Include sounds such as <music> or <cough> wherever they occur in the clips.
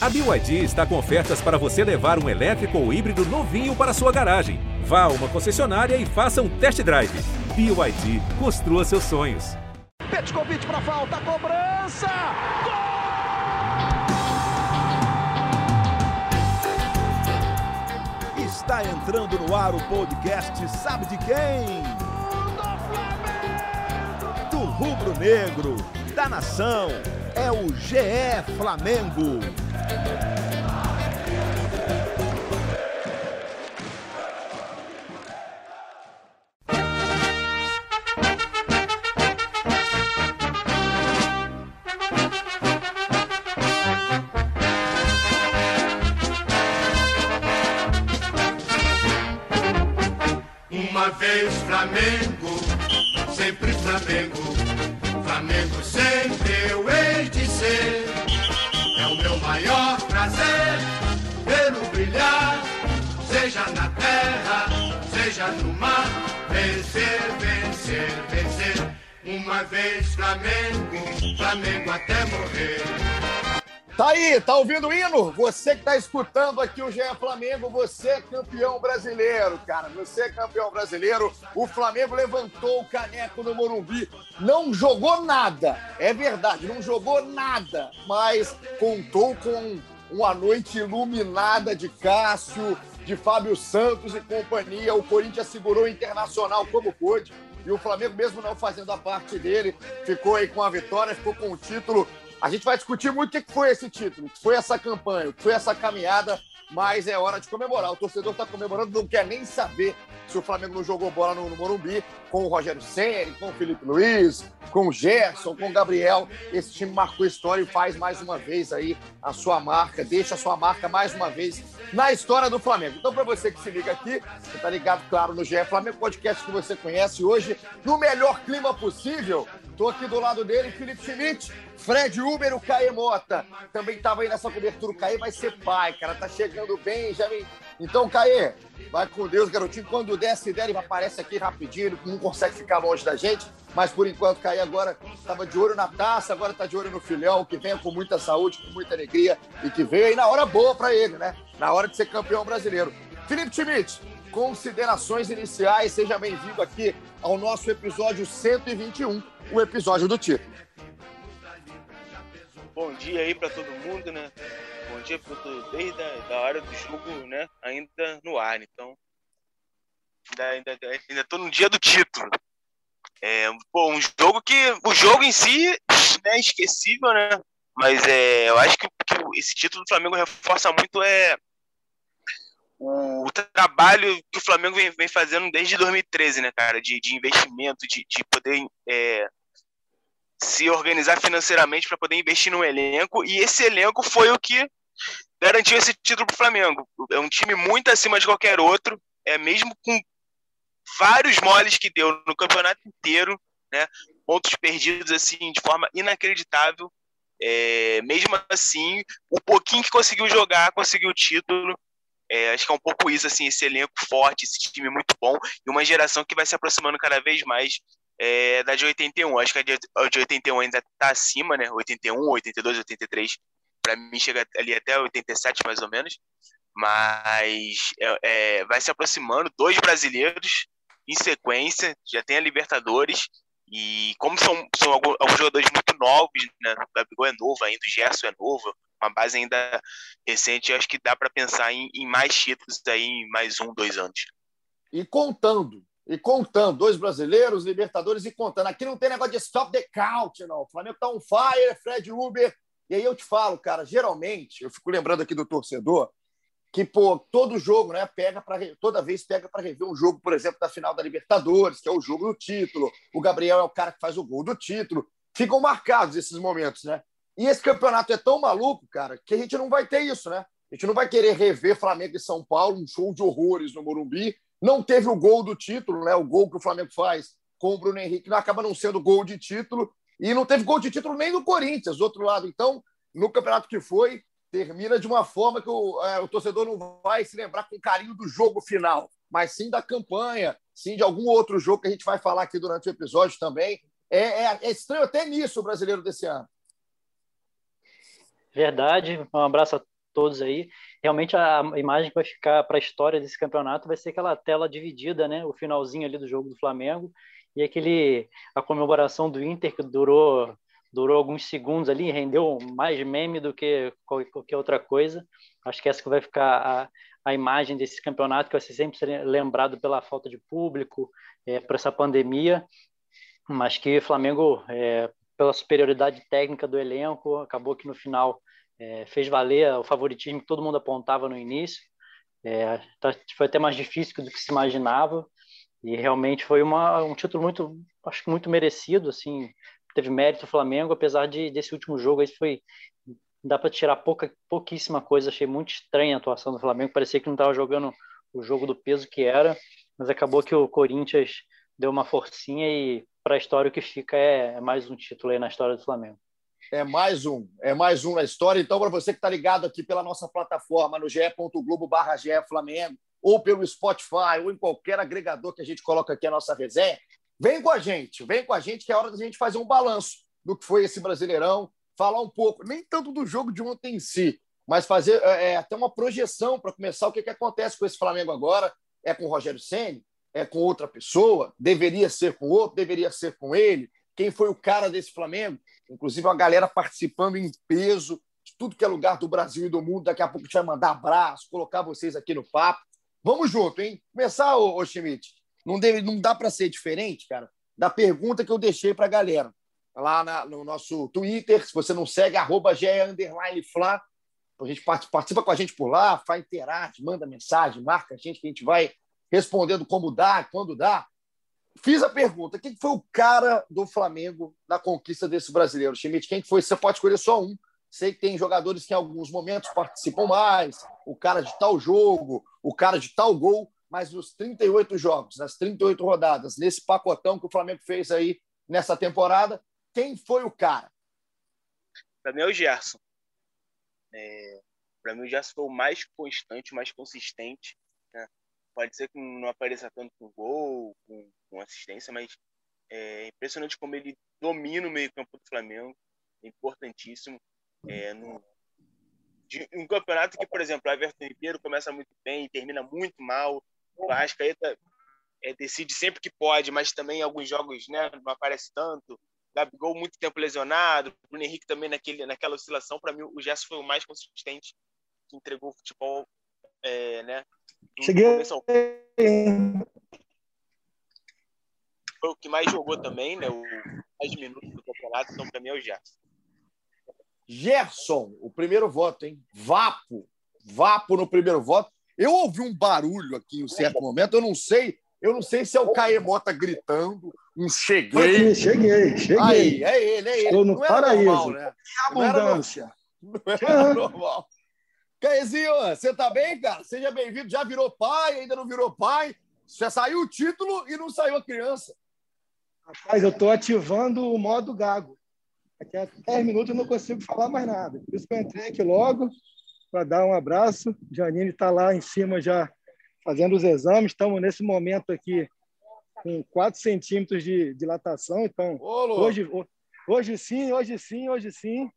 A BYD está com ofertas para você levar um elétrico ou híbrido novinho para sua garagem. Vá a uma concessionária e faça um test drive. BYD, construa seus sonhos. Petkovic para falta, cobrança! Gol! Está entrando no ar o podcast Sabe de quem? Do rubro-negro, da nação, é o GE Flamengo. Uma vez Flamengo, no mar. Vencer, vencer, vencer. Uma vez Flamengo, Flamengo até morrer. Tá aí, tá ouvindo o hino? Você que tá escutando aqui o GE Flamengo, você é campeão brasileiro, cara. Você é campeão brasileiro. O Flamengo levantou o caneco no Morumbi. Não jogou nada, é verdade, não jogou nada, mas contou com uma noite iluminada de Cássio, de Fábio Santos e companhia. O Corinthians segurou o Internacional como pôde. E o Flamengo, mesmo não fazendo a parte dele, ficou aí com a vitória, ficou com o título. A gente vai discutir muito o que foi esse título, o que foi essa campanha, o que foi essa caminhada, mas é hora de comemorar. O torcedor está comemorando, não quer nem saber se o Flamengo não jogou bola no, no Morumbi com o Rogério Ceni, com o Felipe Luiz, com o Gerson, com o Gabriel. Esse time marcou história e faz mais uma vez aí a sua marca, deixa a sua marca mais uma vez na história do Flamengo. Então, para você que se liga aqui, você está ligado, claro, no GE Flamengo, podcast que você conhece hoje, no melhor clima possível. Estou aqui do lado dele, Felipe Schmidt, Fred Uber, o Caê Mota. Também estava aí nessa cobertura. O Caê vai ser pai, cara. Tá chegando bem, já vem. Então, Caê, vai com Deus, garotinho. Quando desce dele, aparece aqui rapidinho, não consegue ficar longe da gente. Mas por enquanto, Caê agora estava de olho na taça, agora está de olho no filhão, que venha com muita saúde, com muita alegria e que veio aí na hora boa para ele, né? Na hora de ser campeão brasileiro. Felipe Schmidt, considerações iniciais. Seja bem-vindo aqui ao nosso episódio 121, o episódio do título. Bom dia aí para todo mundo, né? Bom dia para todo desde a da hora do jogo, né? Ainda no ar, então ainda, ainda, ainda tô no dia do título. É, pô, um jogo que o jogo em si é esquecível, né? Mas é, eu acho que, que esse título do Flamengo reforça muito é o trabalho que o Flamengo vem, vem fazendo desde 2013, né, cara? De, de investimento, de, de poder é, se organizar financeiramente para poder investir no elenco. E esse elenco foi o que garantiu esse título para o Flamengo. É um time muito acima de qualquer outro, é mesmo com vários moles que deu no campeonato inteiro, né? Pontos perdidos assim de forma inacreditável. É, mesmo assim, o pouquinho que conseguiu jogar, conseguiu o título. É, acho que é um pouco isso, assim, esse elenco forte, esse time muito bom e uma geração que vai se aproximando cada vez mais é, da de 81. Acho que a de, a de 81 ainda está acima, né? 81, 82, 83. Para mim chega ali até 87 mais ou menos. Mas é, é, vai se aproximando. Dois brasileiros em sequência, já tem a Libertadores. E como são, são alguns, jogadores muito novos, né? O Gabigol é novo ainda, o Gerson é novo, uma base ainda recente, acho que dá para pensar em, em, mais títulos aí em mais um, dois anos. E contando, e contando, dois brasileiros, Libertadores e contando. Aqui não tem negócio de stop the count, não. O Flamengo tá on fire, Fred Uber. E aí eu te falo, cara, geralmente, eu fico lembrando aqui do torcedor, que, pô, todo jogo, né, pega para toda vez pega para rever um jogo, por exemplo, da final da Libertadores, que é o jogo do título. O Gabriel é o cara que faz o gol do título. Ficam marcados esses momentos, né? E esse campeonato é tão maluco, cara, que a gente não vai ter isso, né? A gente não vai querer rever Flamengo e São Paulo, um show de horrores no Morumbi. Não teve o gol do título, né? O gol que o Flamengo faz com o Bruno Henrique não acaba não sendo gol de título. E não teve gol de título nem no Corinthians, do outro lado. Então, no campeonato que foi, termina de uma forma que o, é, o torcedor não vai se lembrar com carinho do jogo final, mas sim da campanha, sim de algum outro jogo que a gente vai falar aqui durante o episódio também. É, é, é estranho até nisso o brasileiro desse ano. Verdade. Um abraço a todos aí. Realmente a imagem que vai ficar para a história desse campeonato vai ser aquela tela dividida, né? O finalzinho ali do jogo do Flamengo e aquele a comemoração do Inter que durou durou alguns segundos ali, rendeu mais meme do que qualquer outra coisa. Acho que essa que vai ficar a, a imagem desse campeonato que vai ser sempre lembrado pela falta de público, é, por essa pandemia, mas que o Flamengo, é, pela superioridade técnica do elenco, acabou que no final é, fez valer o favoritismo que todo mundo apontava no início. É, tá, foi até mais difícil do que se imaginava e realmente foi uma, um título muito, acho que muito merecido, assim, teve mérito o Flamengo, apesar de desse último jogo aí foi dá para tirar pouca, pouquíssima coisa. Achei muito estranha a atuação do Flamengo. Parecia que não estava jogando o jogo do peso que era, mas acabou que o Corinthians deu uma forcinha e para a história o que fica é, é, mais um título aí na história do Flamengo. É mais um, é mais um na história. Então, para você que está ligado aqui pela nossa plataforma no ge.globo barra Flamengo, ou pelo Spotify, ou em qualquer agregador que a gente coloca aqui a nossa resenha, vem com a gente, vem com a gente que é hora da gente fazer um balanço do que foi esse Brasileirão, falar um pouco, nem tanto do jogo de ontem em si, mas fazer é, é até uma projeção para começar o que, que acontece com esse Flamengo agora. É com o Rogério Senni? É com outra pessoa? Deveria ser com outro? Deveria ser com ele? Quem foi o cara desse Flamengo? Inclusive, uma galera participando em peso, de tudo que é lugar do Brasil e do mundo. Daqui a pouco a gente vai mandar abraço, colocar vocês aqui no papo. Vamos junto, hein? Começar, ô, ô Schmidt. Não, deve, não dá para ser diferente, cara, da pergunta que eu deixei para a galera lá na, no nosso Twitter. Se você não segue, arroba Fla. A gente participa com a gente por lá, faz interage, manda mensagem, marca a gente que a gente vai respondendo como dá, quando dá. Fiz a pergunta: quem foi o cara do Flamengo na conquista desse brasileiro? Schmidt, quem foi? Você pode escolher só um. Sei que tem jogadores que em alguns momentos participam mais, o cara de tal jogo, o cara de tal gol, mas nos 38 jogos, nas 38 rodadas, nesse pacotão que o Flamengo fez aí nessa temporada, quem foi o cara? Para mim é o Gerson. É, para mim o Gerson foi o mais constante, o mais consistente. Né? Pode ser que não apareça tanto com gol, com, com assistência, mas é impressionante como ele domina o meio campo do Flamengo. É importantíssimo. É, no, de, um campeonato que, por exemplo, o Everton Ribeiro começa muito bem termina muito mal. O Arrascaeta é, decide sempre que pode, mas também alguns jogos né, não aparece tanto. Gabigol muito tempo lesionado, Bruno Henrique também naquele, naquela oscilação. Para mim, o Gerson foi o mais consistente que entregou o futebol, é, né? Cheguei. Foi o que mais jogou também, né? O mais minutos do campeonato, então para mim é o Gerson. Gerson, o primeiro voto, hein? Vapo. Vapo no primeiro voto. Eu ouvi um barulho aqui em um certo momento, eu não sei, eu não sei se é o Caemota gritando, um cheguei. cheguei, cheguei. Aí, é ele, é ele. Estou no não paraíso. Normal, né? Que abundância. Não era normal. Caezinho, você tá bem, cara? Seja bem-vindo. Já virou pai, ainda não virou pai? Já saiu o título e não saiu a criança. Rapaz, eu estou ativando o modo gago. Daqui a 10 minutos eu não consigo falar mais nada. Por isso que eu entrei aqui logo para dar um abraço. Janine está lá em cima já fazendo os exames. Estamos nesse momento aqui com 4 centímetros de dilatação. Então, Ô, hoje, hoje sim, hoje sim, hoje sim.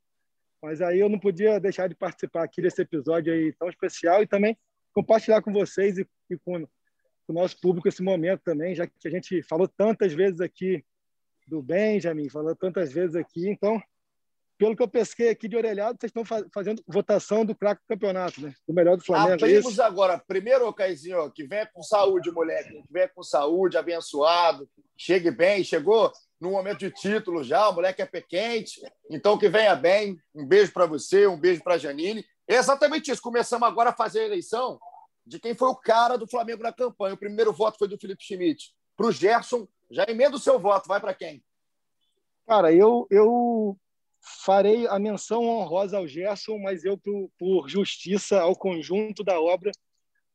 Mas aí eu não podia deixar de participar aqui desse episódio aí tão especial e também compartilhar com vocês e, e com, com o nosso público esse momento também, já que a gente falou tantas vezes aqui do Benjamin, falou tantas vezes aqui. Então, pelo que eu pesquei aqui de orelhado, vocês estão fazendo votação do craque do campeonato, né? Do melhor do Flamengo. É Abrimos agora. Primeiro, Caizinho, que venha com saúde, moleque. Que venha com saúde, abençoado. Chegue bem. Chegou no momento de título já. O moleque é pé quente. Então, que venha bem. Um beijo para você, um beijo para Janine. É exatamente isso. Começamos agora a fazer a eleição de quem foi o cara do Flamengo na campanha. O primeiro voto foi do Felipe Schmidt. Para o Gerson, já emenda o seu voto. Vai para quem? Cara, eu, eu farei a menção honrosa ao Gerson, mas eu, por, por justiça ao conjunto da obra,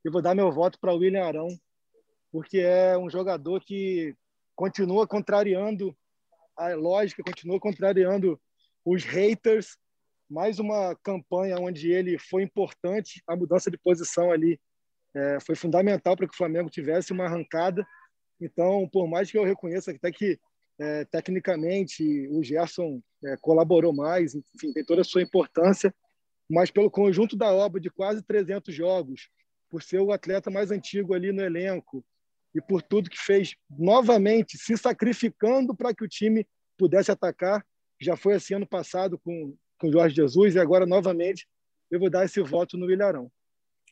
eu vou dar meu voto para o William Arão, porque é um jogador que continua contrariando a lógica, continua contrariando os haters. Mais uma campanha onde ele foi importante, a mudança de posição ali é, foi fundamental para que o Flamengo tivesse uma arrancada. Então, por mais que eu reconheça até que é, tecnicamente o Gerson é, colaborou mais, enfim, tem toda a sua importância. mas pelo conjunto da obra de quase 300 jogos, por ser o atleta mais antigo ali no elenco e por tudo que fez novamente, se sacrificando para que o time pudesse atacar. Já foi assim ano passado com com Jorge Jesus e agora novamente eu vou dar esse voto no Ilharão.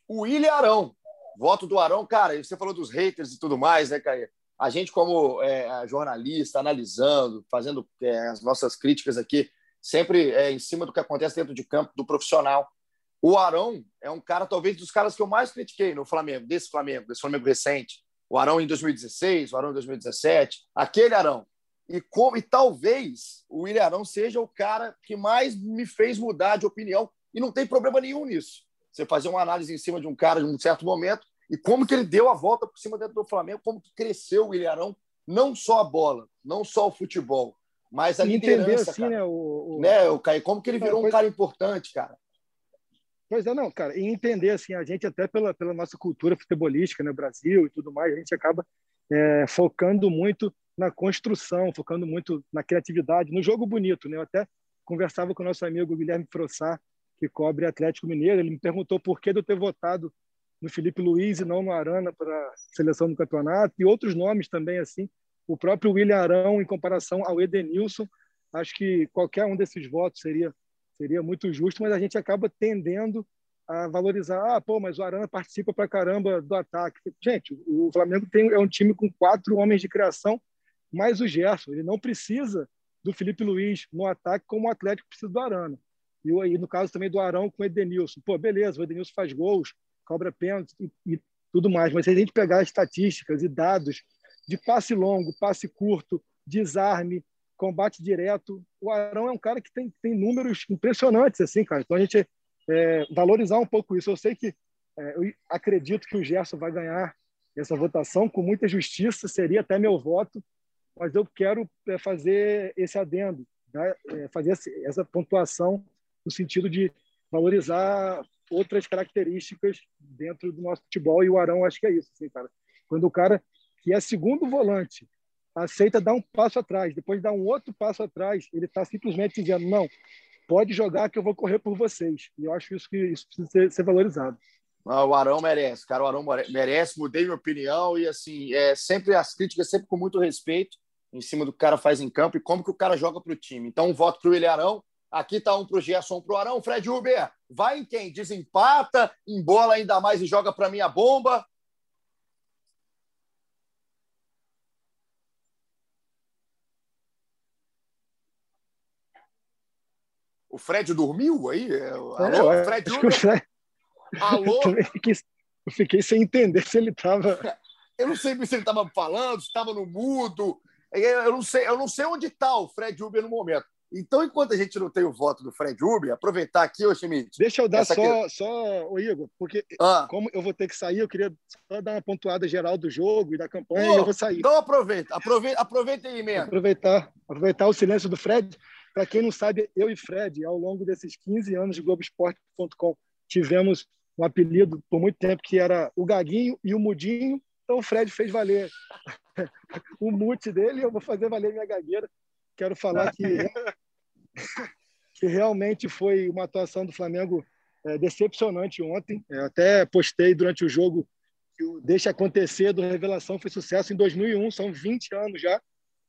O Ilharão, voto do Arão, cara, você falou dos haters e tudo mais, né, Caio? A gente, como é, jornalista, analisando, fazendo é, as nossas críticas aqui, sempre é, em cima do que acontece dentro de campo do profissional. O Arão é um cara, talvez, dos caras que eu mais critiquei no Flamengo, desse Flamengo, desse Flamengo recente. O Arão em 2016, o Arão em 2017, aquele Arão. E, como, e talvez o William Arão seja o cara que mais me fez mudar de opinião, e não tem problema nenhum nisso. Você fazer uma análise em cima de um cara de um certo momento e como que ele deu a volta por cima dentro do Flamengo, como que cresceu o William Arão, não só a bola, não só o futebol, mas a liderança. Entender, assim, né, o, o... né, o Caio, como que ele virou um cara importante, cara. Pois é, não, cara, e entender, assim, a gente até pela, pela nossa cultura futebolística né, Brasil e tudo mais, a gente acaba é, focando muito na construção, focando muito na criatividade, no jogo bonito. Né? Eu até conversava com o nosso amigo Guilherme Frossá, que cobre Atlético Mineiro, ele me perguntou por que eu ter votado no Felipe Luiz e não no Arana para seleção do campeonato, e outros nomes também, assim. O próprio William Arão, em comparação ao Edenilson, acho que qualquer um desses votos seria, seria muito justo, mas a gente acaba tendendo a valorizar. Ah, pô, mas o Arana participa para caramba do ataque. Gente, o Flamengo tem, é um time com quatro homens de criação mais o Gerson. Ele não precisa do Felipe Luiz no ataque como o Atlético precisa do Arana. E aí, no caso também do Arão com o Edenilson. Pô, beleza, o Edenilson faz gols, cobra pênalti e, e tudo mais. Mas se a gente pegar estatísticas e dados de passe longo, passe curto, desarme, combate direto, o Arão é um cara que tem, tem números impressionantes, assim, cara. Então a gente é, valorizar um pouco isso. Eu sei que é, eu acredito que o Gerson vai ganhar essa votação com muita justiça, seria até meu voto, mas eu quero é, fazer esse adendo, né? fazer essa pontuação no sentido de valorizar outras características dentro do nosso futebol e o Arão acho que é isso, assim, cara. Quando o cara que é segundo volante aceita dar um passo atrás, depois dar um outro passo atrás, ele está simplesmente dizendo não, pode jogar que eu vou correr por vocês. E eu acho isso que isso precisa ser, ser valorizado. Ah, o Arão merece, cara. O Arão merece. Mudei minha opinião e assim, é sempre as críticas sempre com muito respeito em cima do que o cara faz em campo e como que o cara joga para o time. Então, um voto para o William Arão. Aqui está um para o Gerson, um para o Arão. Fred Uber, vai em quem? Desempata, embola ainda mais e joga para minha bomba. O Fred dormiu aí? É, alô, é, Fred Uber? Fred... Alô? Eu fiquei, eu fiquei sem entender se ele estava. Eu não sei se ele estava falando, se estava no mudo, eu não sei, eu não sei onde está o Fred Uber no momento. Então, enquanto a gente não tem o voto do Fred Uber, aproveitar aqui, ô Schmidt. Deixa eu dar só, aqui... só, ô Igor, porque ah. como eu vou ter que sair, eu queria só dar uma pontuada geral do jogo e da campanha e eu vou sair. Então aproveita, aproveita, aproveita aí mesmo. Aproveitar, aproveitar o silêncio do Fred. Para quem não sabe, eu e Fred, ao longo desses 15 anos de Globoesporte.com, tivemos um apelido por muito tempo que era o Gaguinho e o Mudinho. Então o Fred fez valer <laughs> o mute dele, eu vou fazer valer minha gagueira. Quero falar que, <laughs> que realmente foi uma atuação do Flamengo é, decepcionante ontem. Eu até postei durante o jogo que o Deixa Acontecer do Revelação foi sucesso em 2001, são 20 anos já,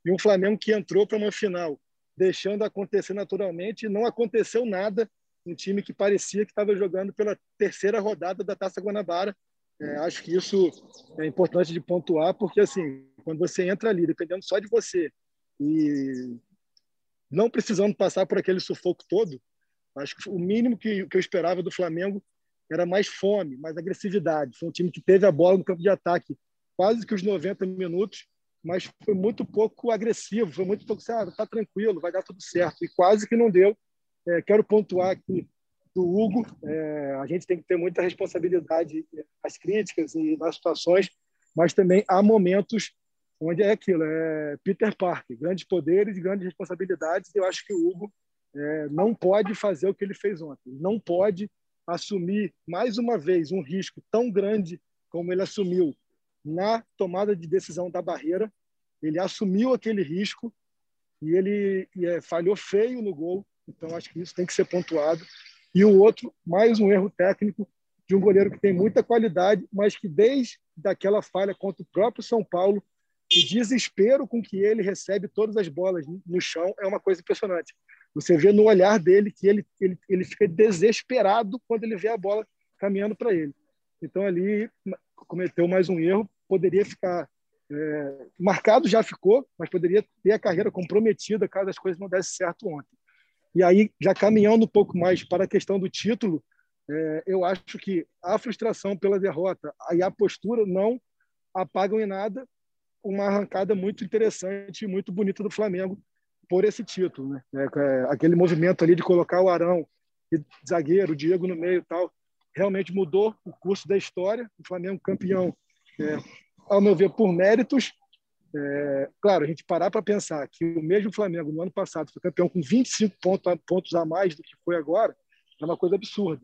e um Flamengo que entrou para uma final, deixando acontecer naturalmente, não aconteceu nada. Um time que parecia que estava jogando pela terceira rodada da Taça Guanabara, é, acho que isso é importante de pontuar, porque assim, quando você entra ali, dependendo só de você e não precisando passar por aquele sufoco todo, acho que o mínimo que, que eu esperava do Flamengo era mais fome, mais agressividade. Foi um time que teve a bola no campo de ataque quase que os 90 minutos, mas foi muito pouco agressivo, foi muito pouco, ah, tá tranquilo, vai dar tudo certo, e quase que não deu. É, quero pontuar aqui do Hugo. É, a gente tem que ter muita responsabilidade nas críticas e nas situações, mas também há momentos onde é aquilo, é Peter Parker, grandes poderes e grandes responsabilidades. E eu acho que o Hugo é, não pode fazer o que ele fez ontem. Não pode assumir mais uma vez um risco tão grande como ele assumiu na tomada de decisão da barreira. Ele assumiu aquele risco e ele é, falhou feio no gol. Então acho que isso tem que ser pontuado E o outro, mais um erro técnico de um goleiro que tem muita qualidade, mas que desde daquela falha contra o próprio São Paulo, o desespero com que ele recebe todas as bolas no chão é uma coisa impressionante. Você vê no olhar dele que ele, ele, ele fica desesperado quando ele vê a bola caminhando para ele. Então, ali, cometeu mais um erro, poderia ficar é, marcado, já ficou, mas poderia ter a carreira comprometida caso as coisas não dessem certo ontem. E aí, já caminhando um pouco mais para a questão do título, é, eu acho que a frustração pela derrota e a postura não apagam em nada uma arrancada muito interessante e muito bonita do Flamengo por esse título. Né? É, é, aquele movimento ali de colocar o Arão e zagueiro, o Diego no meio e tal, realmente mudou o curso da história. O Flamengo campeão, é, ao meu ver, por méritos. É, claro, a gente parar para pensar que o mesmo Flamengo no ano passado foi campeão com 25 pontos, pontos a mais do que foi agora, é uma coisa absurda.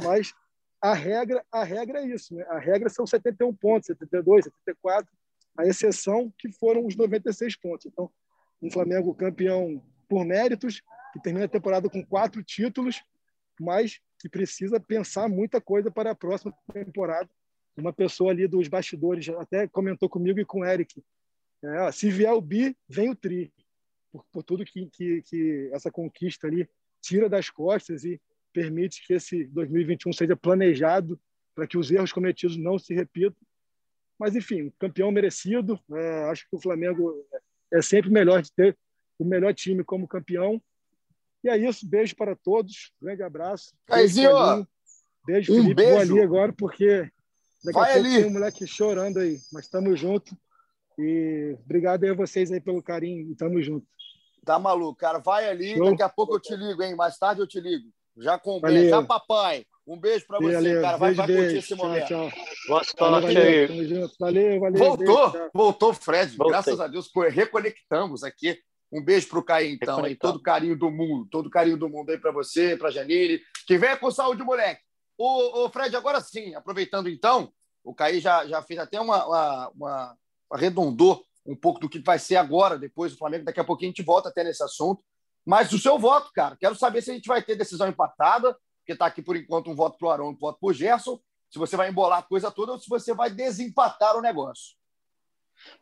Mas a regra, a regra é isso, né? A regra são 71 pontos, 72, 74, a exceção que foram os 96 pontos. Então, um Flamengo campeão por méritos, que termina a temporada com quatro títulos, mas que precisa pensar muita coisa para a próxima temporada. Uma pessoa ali dos bastidores até comentou comigo e com o Eric. É, se vier o bi, vem o tri. Por, por tudo que, que, que essa conquista ali tira das costas e permite que esse 2021 seja planejado para que os erros cometidos não se repitam. Mas, enfim, campeão merecido. É, acho que o Flamengo é sempre melhor de ter o melhor time como campeão. E é isso. Beijo para todos. Grande abraço. Caizinho, beijo, beijo um Felipe. beijo. Vou ali agora, porque daqui Vai a pouco ali. tem um moleque chorando aí. Mas estamos juntos. E obrigado aí a vocês aí pelo carinho. E tamo junto. Tá maluco, cara. Vai ali, Show. daqui a pouco eu te ligo, hein? Mais tarde eu te ligo. Já com Valeu. já papai. Um beijo para você, Valeu, cara. Vai, beijo, vai curtir beijo. esse Tchau, momento. tchau. Boa Valeu, sorte valeu. aí. Junto. Valeu, valeu. Voltou, beijo, tchau. voltou, Fred. Voltei. Graças a Deus, co- reconectamos aqui. Um beijo pro Caio, então, aí. Todo carinho do mundo, todo carinho do mundo aí para você, para Janine. Que venha com saúde, moleque. Ô, ô, Fred, agora sim, aproveitando então, o Caí já, já fez até uma, uma, uma- arredondou um pouco do que vai ser agora, depois do Flamengo. Daqui a pouquinho a gente volta até nesse assunto. Mas o seu voto, cara, quero saber se a gente vai ter decisão empatada, porque está aqui por enquanto um voto para o Arão e um voto para o Gerson. Se você vai embolar a coisa toda ou se você vai desempatar o negócio.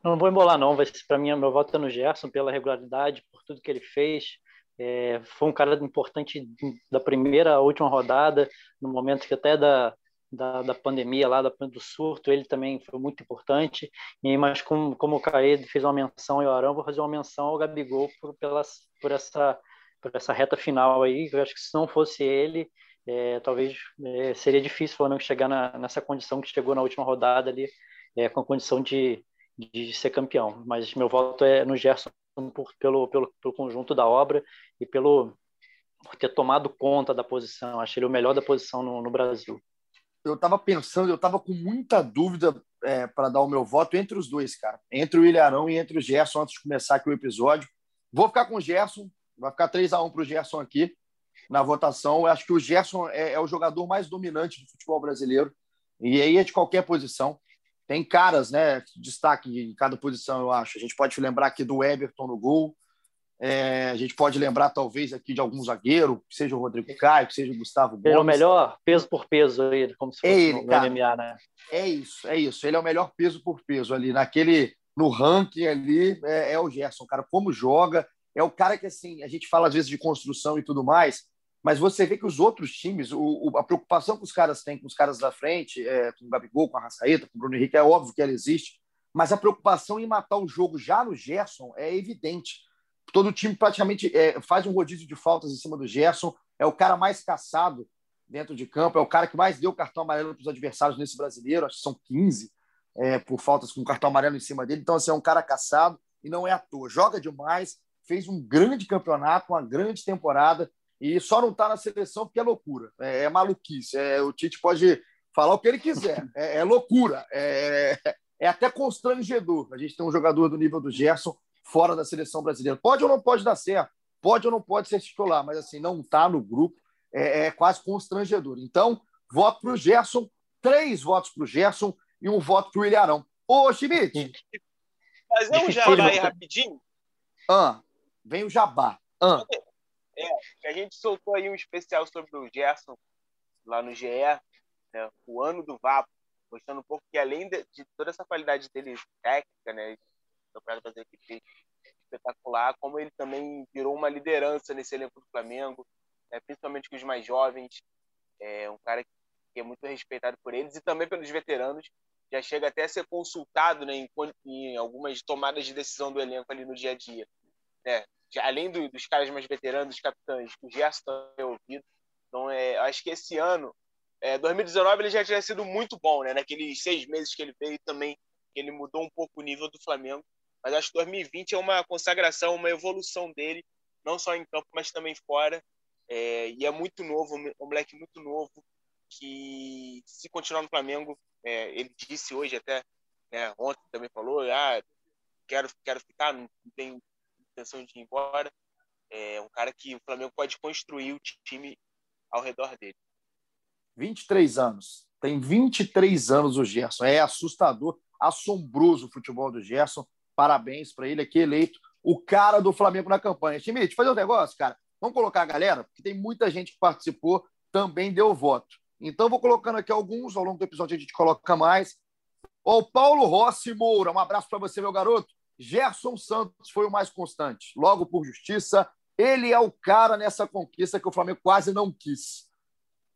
Não vou embolar, não. Para mim, meu voto é no Gerson pela regularidade, por tudo que ele fez. É, foi um cara importante da primeira à última rodada, no momento que até da, da, da pandemia lá, do surto, ele também foi muito importante. E, mas como, como o Caê fez uma menção e o Arão, vou fazer uma menção ao Gabigol por, pelas, por, essa, por essa reta final aí. Eu acho que se não fosse ele, é, talvez é, seria difícil o Flamengo chegar na, nessa condição que chegou na última rodada ali, é, com a condição de, de ser campeão. Mas meu voto é no Gerson por, pelo, pelo, pelo conjunto da obra e pelo por ter tomado conta da posição. Achei ele o melhor da posição no, no Brasil. Eu estava pensando, eu estava com muita dúvida é, para dar o meu voto entre os dois, cara. Entre o Ilharão e entre o Gerson, antes de começar aqui o episódio. Vou ficar com o Gerson, vai ficar 3 a 1 para o Gerson aqui na votação. Eu acho que o Gerson é, é o jogador mais dominante do futebol brasileiro. E aí é de qualquer posição. Tem caras, né? Destaque em cada posição, eu acho. A gente pode lembrar aqui do Everton no gol. É, a gente pode lembrar, talvez, aqui de algum zagueiro, que seja o Rodrigo Caio, que seja o Gustavo Gomes. Ele é o melhor peso por peso aí, como se fosse É ele, no, cara. MMA, né? É isso, é isso. Ele é o melhor peso por peso ali. Naquele, no ranking ali, é, é o Gerson, cara. Como joga, é o cara que, assim, a gente fala às vezes de construção e tudo mais, mas você vê que os outros times, o, o- a preocupação que os caras têm com os caras da frente, é, com o Gabigol, com a Rascaeta, com o Bruno Henrique, é óbvio que ela existe, mas a preocupação em matar o jogo já no Gerson é evidente. Todo time praticamente é, faz um rodízio de faltas em cima do Gerson, é o cara mais caçado dentro de campo, é o cara que mais deu cartão amarelo para os adversários nesse brasileiro, acho que são 15 é, por faltas com cartão amarelo em cima dele. Então, assim, é um cara caçado e não é à toa. Joga demais, fez um grande campeonato, uma grande temporada e só não está na seleção porque é loucura, é, é maluquice. É, o Tite pode falar o que ele quiser, <laughs> é, é loucura, é, é até constrangedor. A gente tem um jogador do nível do Gerson fora da seleção brasileira. Pode ou não pode dar certo, pode ou não pode ser titular, mas assim, não está no grupo, é, é quase constrangedor. Então, voto para o Gerson, três votos para o Gerson e um voto para o Ilharão. Ô, Schmidt, Fazer um jabá aí rapidinho. ah, vem o Jabá. Ah, É, a gente soltou aí um especial sobre o Gerson lá no GE, né, o ano do Vapo, mostrando um pouco que além de, de toda essa qualidade dele técnica, né, campeonato brasileiro que espetacular, como ele também virou uma liderança nesse elenco do Flamengo, né, principalmente com os mais jovens, é um cara que é muito respeitado por eles e também pelos veteranos, já chega até a ser consultado né, em, em algumas tomadas de decisão do elenco ali no dia a dia. Né? Além do, dos caras mais veteranos, dos capitães, o Gerson é ouvido. Então, é, acho que esse ano, é, 2019, ele já tinha sido muito bom, né? Naqueles seis meses que ele veio também, ele mudou um pouco o nível do Flamengo. Mas acho que 2020 é uma consagração, uma evolução dele, não só em campo, mas também fora. É, e é muito novo, um moleque muito novo, que se continuar no Flamengo, é, ele disse hoje até, né, ontem também falou, ah, quero, quero ficar, não tenho intenção de ir embora. É um cara que o Flamengo pode construir o time ao redor dele. 23 anos. Tem 23 anos o Gerson. É assustador, assombroso o futebol do Gerson. Parabéns para ele aqui, eleito o cara do Flamengo na campanha. Eu fazer um negócio, cara. Vamos colocar a galera, porque tem muita gente que participou, também deu voto. Então, vou colocando aqui alguns, ao longo do episódio a gente coloca mais. O Paulo Rossi Moura, um abraço para você, meu garoto. Gerson Santos foi o mais constante, logo por justiça. Ele é o cara nessa conquista que o Flamengo quase não quis.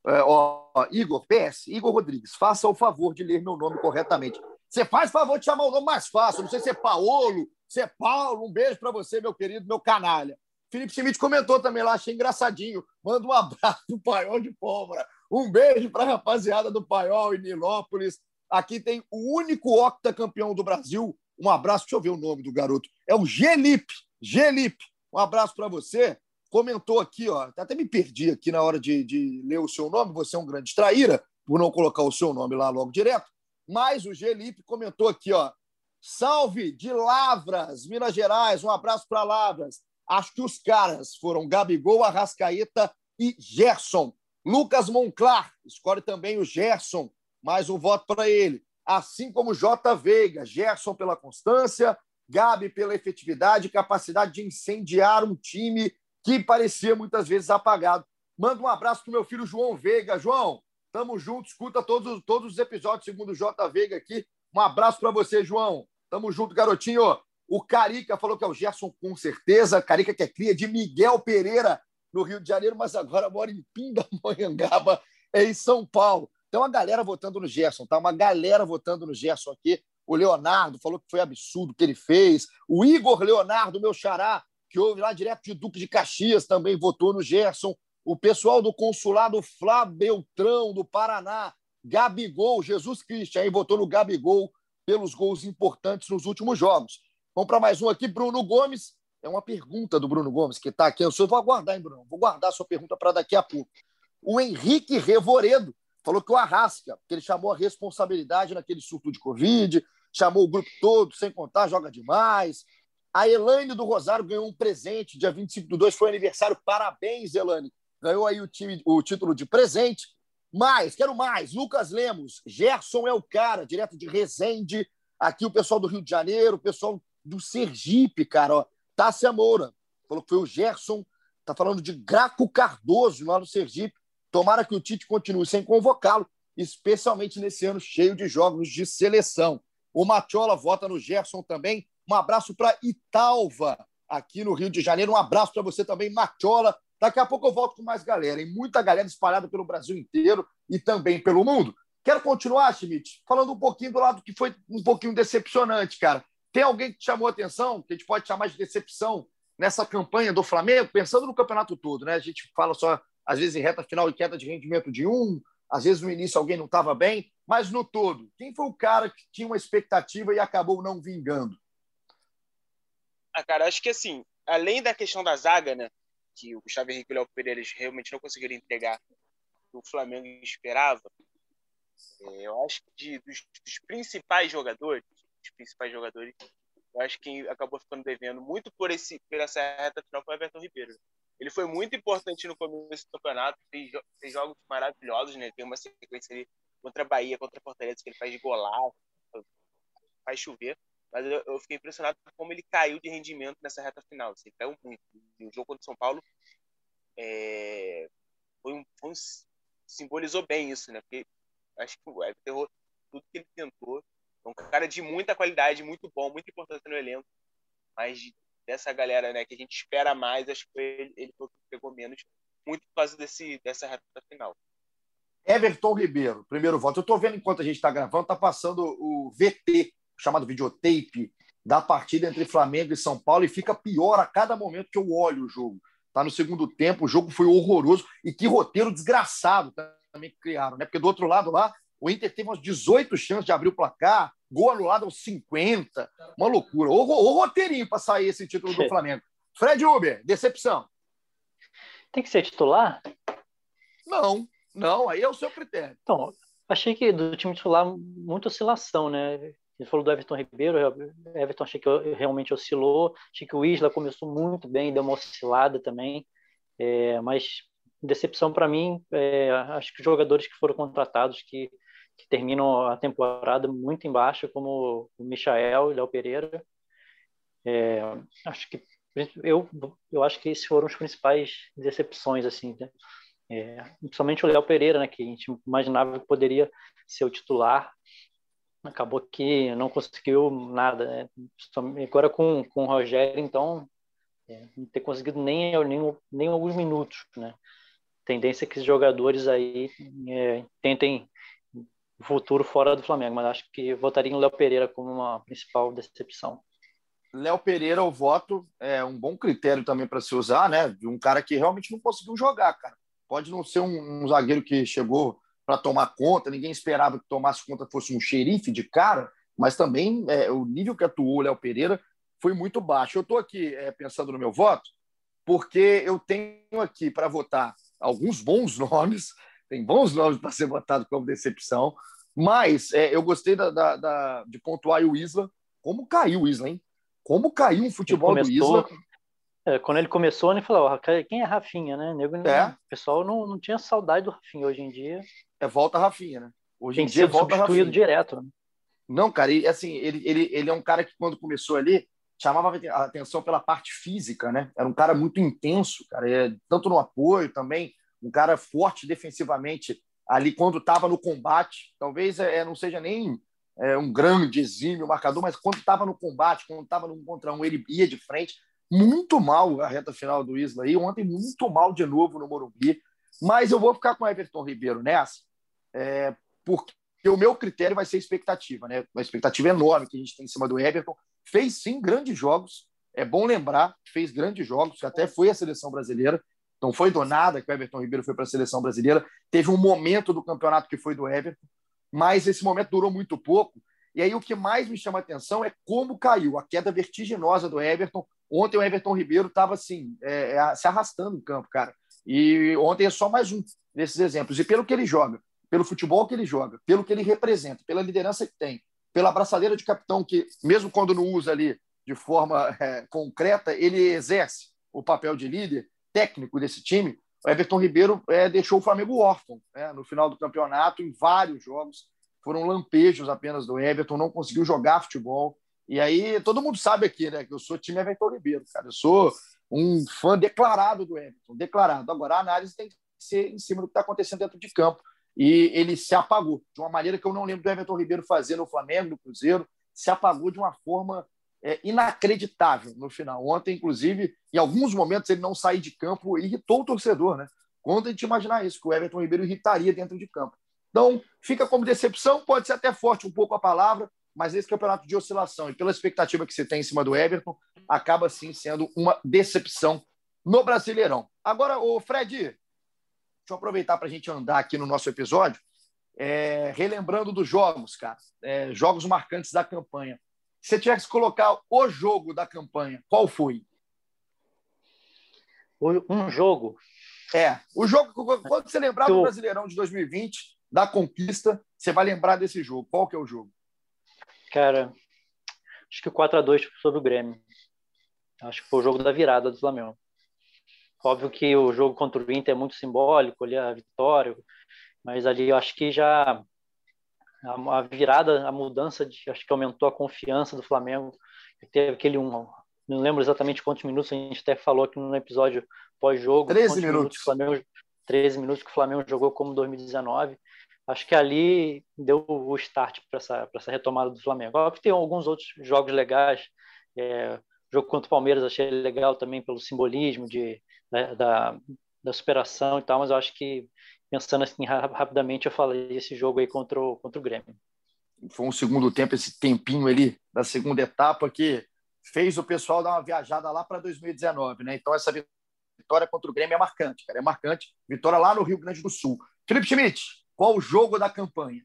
É, ó, Igor, PS, Igor Rodrigues, faça o favor de ler meu nome corretamente. Você faz favor de chamar o nome mais fácil. Não sei se é Paolo, se é Paulo. Um beijo para você, meu querido, meu canalha. Felipe Schmidt comentou também lá, achei engraçadinho. Manda um abraço pro Paiol de Pólvora. Um beijo para a rapaziada do Paiol e Nilópolis. Aqui tem o único octacampeão do Brasil. Um abraço, deixa eu ver o nome do garoto. É o Gelipe. Gelipe. Um abraço para você. Comentou aqui, ó. Até me perdi aqui na hora de, de ler o seu nome. Você é um grande traíra por não colocar o seu nome lá logo direto. Mas o Gelipe comentou aqui, ó. Salve de Lavras, Minas Gerais. Um abraço para Lavras. Acho que os caras foram Gabigol, Arrascaeta e Gerson. Lucas Monclar, escolhe também o Gerson, mais um voto para ele. Assim como J. Veiga, Gerson pela constância, Gabi pela efetividade e capacidade de incendiar um time que parecia muitas vezes apagado. Manda um abraço para o meu filho João Veiga. João, tamo junto, escuta todos, todos os episódios segundo o J. Veiga aqui. Um abraço para você, João. Tamo junto, garotinho. O Carica falou que é o Gerson com certeza. Carica que é cria de Miguel Pereira, no Rio de Janeiro, mas agora mora em Pindamonhangaba, em São Paulo. Tem uma galera votando no Gerson, tá? Uma galera votando no Gerson aqui. O Leonardo falou que foi absurdo o que ele fez. O Igor Leonardo, meu xará, que houve lá direto de Duque de Caxias, também votou no Gerson. O pessoal do consulado Flá Beltrão, do Paraná, Gabigol, Jesus Cristo, aí votou no Gabigol pelos gols importantes nos últimos jogos. Vamos para mais um aqui, Bruno Gomes. É uma pergunta do Bruno Gomes, que está aqui. Eu vou aguardar, hein, Bruno? Vou guardar a sua pergunta para daqui a pouco. O Henrique Revoredo falou que o Arrasca, que ele chamou a responsabilidade naquele surto de Covid, chamou o grupo todo, sem contar, joga demais. A Elaine do Rosário ganhou um presente, dia 25 do 2 foi aniversário. Parabéns, Elaine. Ganhou aí o, time, o título de presente. Mais, quero mais. Lucas Lemos, Gerson é o cara, direto de Resende. Aqui o pessoal do Rio de Janeiro, o pessoal do Sergipe, cara. Ó. Tássia Moura, falou que foi o Gerson, está falando de Graco Cardoso lá no Sergipe. Tomara que o Tite continue sem convocá-lo, especialmente nesse ano cheio de jogos de seleção. O Matiola vota no Gerson também. Um abraço para Italva, aqui no Rio de Janeiro. Um abraço para você também, Matiola. Daqui a pouco eu volto com mais galera, e muita galera espalhada pelo Brasil inteiro e também pelo mundo. Quero continuar, Schmidt, falando um pouquinho do lado que foi um pouquinho decepcionante, cara. Tem alguém que te chamou a atenção, que a gente pode chamar de decepção nessa campanha do Flamengo, pensando no campeonato todo, né? A gente fala só, às vezes, em reta final e queda de rendimento de um, às vezes no início alguém não estava bem, mas no todo, quem foi o cara que tinha uma expectativa e acabou não vingando? Ah, cara, acho que assim, além da questão da zaga, né? Que o Gustavo Henrique e o Léo Pereira realmente não conseguiram entregar o Flamengo esperava. É, eu acho que de, dos, dos principais jogadores, os principais jogadores. Eu acho que acabou ficando devendo muito por, esse, por essa reta final foi o Everton Ribeiro. Ele foi muito importante no começo do campeonato, fez, fez jogos maravilhosos, né? Tem uma sequência ali contra a Bahia, contra a Fortaleza, que ele faz de faz chover. Mas eu, eu, fiquei impressionado com como ele caiu de rendimento nessa reta final. Assim, caiu muito. E o jogo contra o São Paulo é, foi um, foi um, simbolizou bem isso, né? Porque acho que o Everton tudo que ele tentou. É um cara de muita qualidade, muito bom, muito importante no elenco. Mas dessa galera, né, que a gente espera mais, acho que ele, ele pegou menos, muito por causa desse, dessa reta final. Everton Ribeiro, primeiro voto. Eu estou vendo enquanto a gente está gravando, está passando o VT, chamado videotape, da partida entre Flamengo e São Paulo, e fica pior a cada momento que eu olho o jogo. Tá no segundo tempo, o jogo foi horroroso e que roteiro desgraçado também criaram, né? Porque do outro lado lá, o Inter teve umas 18 chances de abrir o placar, gol anulado aos 50, uma loucura. O, o roteirinho para sair esse título do Flamengo. Fred Uber, decepção. Tem que ser titular? Não, não, aí é o seu critério. Então, achei que do time titular, muita oscilação, né? Ele falou do Everton Ribeiro, Everton achei que realmente oscilou, achei que o Isla começou muito bem, deu uma oscilada também, é, mas decepção para mim, é, acho que os jogadores que foram contratados, que, que terminam a temporada muito embaixo, como o Michael, Léo Pereira, é, acho que eu, eu acho que esses foram os principais decepções, assim, né? É, principalmente o Léo Pereira, né, que a gente imaginava que poderia ser o titular, acabou que não conseguiu nada. Né? Agora com, com o Rogério, então, é, não ter conseguido nem, nem, nem alguns minutos. Né? Tendência é que os jogadores aí é, tentem o futuro fora do Flamengo, mas acho que votaria em Léo Pereira como uma principal decepção. Léo Pereira, o voto é um bom critério também para se usar, né? De um cara que realmente não conseguiu jogar, cara. Pode não ser um, um zagueiro que chegou para tomar conta, ninguém esperava que tomasse conta fosse um xerife de cara, mas também é, o nível que atuou o Léo Pereira foi muito baixo. Eu estou aqui é, pensando no meu voto, porque eu tenho aqui para votar alguns bons <laughs> nomes, tem bons nomes para ser votado como decepção, mas é, eu gostei da, da, da, de pontuar o Isla. Como caiu o Isla, hein? Como caiu o futebol começou, do Isla. É, quando ele começou, ele falou: quem é Rafinha, né? Nego, é. O pessoal não, não tinha saudade do Rafinha hoje em dia é volta Rafinha, né? Hoje Tem em dia volta Rafinha. direto. Né? Não, cara, e assim, ele, ele, ele é um cara que quando começou ali, chamava a atenção pela parte física, né? Era um cara muito intenso, cara, é, tanto no apoio também, um cara forte defensivamente ali quando estava no combate. Talvez é, não seja nem é, um grande exímio marcador, mas quando estava no combate, quando estava no contra um, ele ia de frente. Muito mal a reta final do Isla aí. Ontem, muito mal de novo no Morumbi. Mas eu vou ficar com Everton Ribeiro nessa, é, porque o meu critério vai ser expectativa, né? Uma expectativa enorme que a gente tem em cima do Everton. Fez sim grandes jogos, é bom lembrar, fez grandes jogos, até foi a seleção brasileira. Não foi do nada que o Everton Ribeiro foi para a seleção brasileira. Teve um momento do campeonato que foi do Everton, mas esse momento durou muito pouco. E aí o que mais me chama a atenção é como caiu a queda vertiginosa do Everton. Ontem o Everton Ribeiro estava assim, é, é, se arrastando no campo, cara. E ontem é só mais um desses exemplos. E pelo que ele joga, pelo futebol que ele joga, pelo que ele representa, pela liderança que tem, pela braçadeira de capitão que, mesmo quando não usa ali de forma é, concreta, ele exerce o papel de líder técnico desse time. O Everton Ribeiro é, deixou o Flamengo órfão né, no final do campeonato, em vários jogos. Foram lampejos apenas do Everton, não conseguiu jogar futebol. E aí, todo mundo sabe aqui, né, que eu sou time Everton Ribeiro, cara. Eu sou um fã declarado do Everton, declarado. Agora, a análise tem que ser em cima do que está acontecendo dentro de campo. E ele se apagou de uma maneira que eu não lembro do Everton Ribeiro fazer no Flamengo, no Cruzeiro, se apagou de uma forma é, inacreditável no final. Ontem, inclusive, em alguns momentos ele não sair de campo irritou o torcedor, né? Quando a gente imaginar isso, que o Everton Ribeiro irritaria dentro de campo. Então, fica como decepção, pode ser até forte um pouco a palavra, mas esse campeonato de oscilação e pela expectativa que você tem em cima do Everton, acaba sim sendo uma decepção no Brasileirão. Agora, o Fred, deixa eu aproveitar para a gente andar aqui no nosso episódio, é, relembrando dos jogos, cara, é, jogos marcantes da campanha. Se você tivesse que colocar o jogo da campanha, qual foi? Um jogo? É, o jogo, quando você lembrar do Brasileirão de 2020, da conquista, você vai lembrar desse jogo. Qual que é o jogo? Cara, acho que o 4 a 2 sobre o Grêmio. Acho que foi o jogo da virada do Flamengo. Óbvio que o jogo contra o Inter é muito simbólico, ali a vitória, mas ali eu acho que já a, virada, a mudança, de, acho que aumentou a confiança do Flamengo. Teve aquele um, não lembro exatamente quantos minutos, a gente até falou aqui no episódio pós-jogo. 13 minutos. minutos Flamengo, 13 minutos que o Flamengo jogou como 2019. Acho que ali deu o start para essa, essa retomada do Flamengo. Óbvio que tem alguns outros jogos legais. É, jogo contra o Palmeiras achei legal também pelo simbolismo de, da, da, da superação e tal, mas eu acho que pensando assim rapidamente, eu falei esse jogo aí contra o, contra o Grêmio. Foi um segundo tempo, esse tempinho ali da segunda etapa que fez o pessoal dar uma viajada lá para 2019, né? Então essa vitória contra o Grêmio é marcante, cara, é marcante. Vitória lá no Rio Grande do Sul. Felipe Schmidt, qual o jogo da campanha?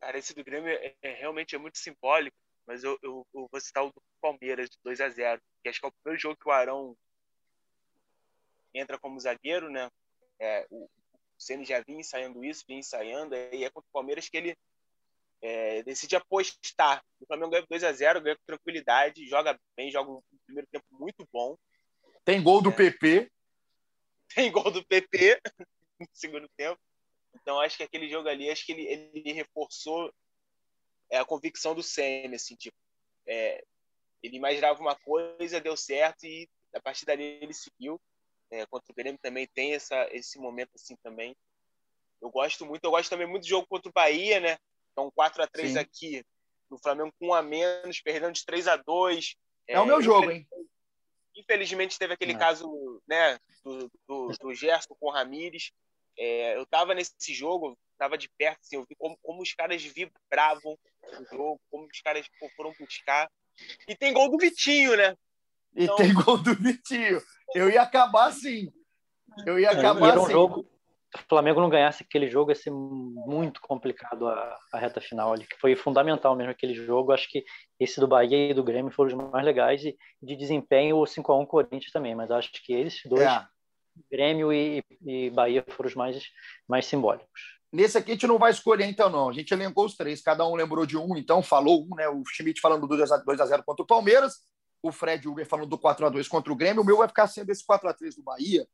Cara, esse do Grêmio é, é realmente é muito simbólico, mas eu, eu, eu, vou citar o do Palmeiras, de 2 a 0 que acho que é o primeiro jogo que o Arão entra como zagueiro, né? É, o Ceni já vinha ensaiando isso, vinha ensaiando, e é contra o Palmeiras que ele é, decide apostar. O Flamengo ganha 2 a 0 ganha com tranquilidade, joga bem, joga um primeiro tempo muito bom. Tem gol do é. PP. <laughs> Tem gol do PP <laughs> no segundo tempo. Então acho que aquele jogo ali, acho que ele, ele reforçou é, a convicção do Senna, assim, tipo, é, ele imaginava uma coisa, deu certo e a partir dali ele seguiu. É, contra o Grêmio também tem essa, esse momento assim também. Eu gosto muito, eu gosto também muito do jogo contra o Bahia, né? Então 4 a 3 Sim. aqui, no Flamengo com um a menos, perdendo de 3 a 2 É, é o meu jogo, hein? Infelizmente teve aquele é. caso, né, do, do, do Gerson com o Ramires. É, eu tava nesse jogo, tava de perto, assim, eu vi como, como os caras vibravam no jogo, como os caras foram buscar. E tem gol do Vitinho, né? Então... E tem gol do Vitinho. Eu ia acabar assim. Eu ia acabar era um assim. Jogo, o Flamengo não ganhasse aquele jogo ia ser muito complicado a, a reta final ali, que foi fundamental mesmo aquele jogo. Acho que esse do Bahia e do Grêmio foram os mais legais e de desempenho o 5 a 1 Corinthians também, mas acho que esses dois, é. Grêmio e, e Bahia, foram os mais, mais simbólicos. Nesse aqui a gente não vai escolher, então, não. A gente elencou os três, cada um lembrou de um, então falou um, né? O Schmidt falando do 2x0 contra o Palmeiras, o Fred Uber falando do 4x2 contra o Grêmio. O meu vai ficar sendo esse 4x3 do Bahia,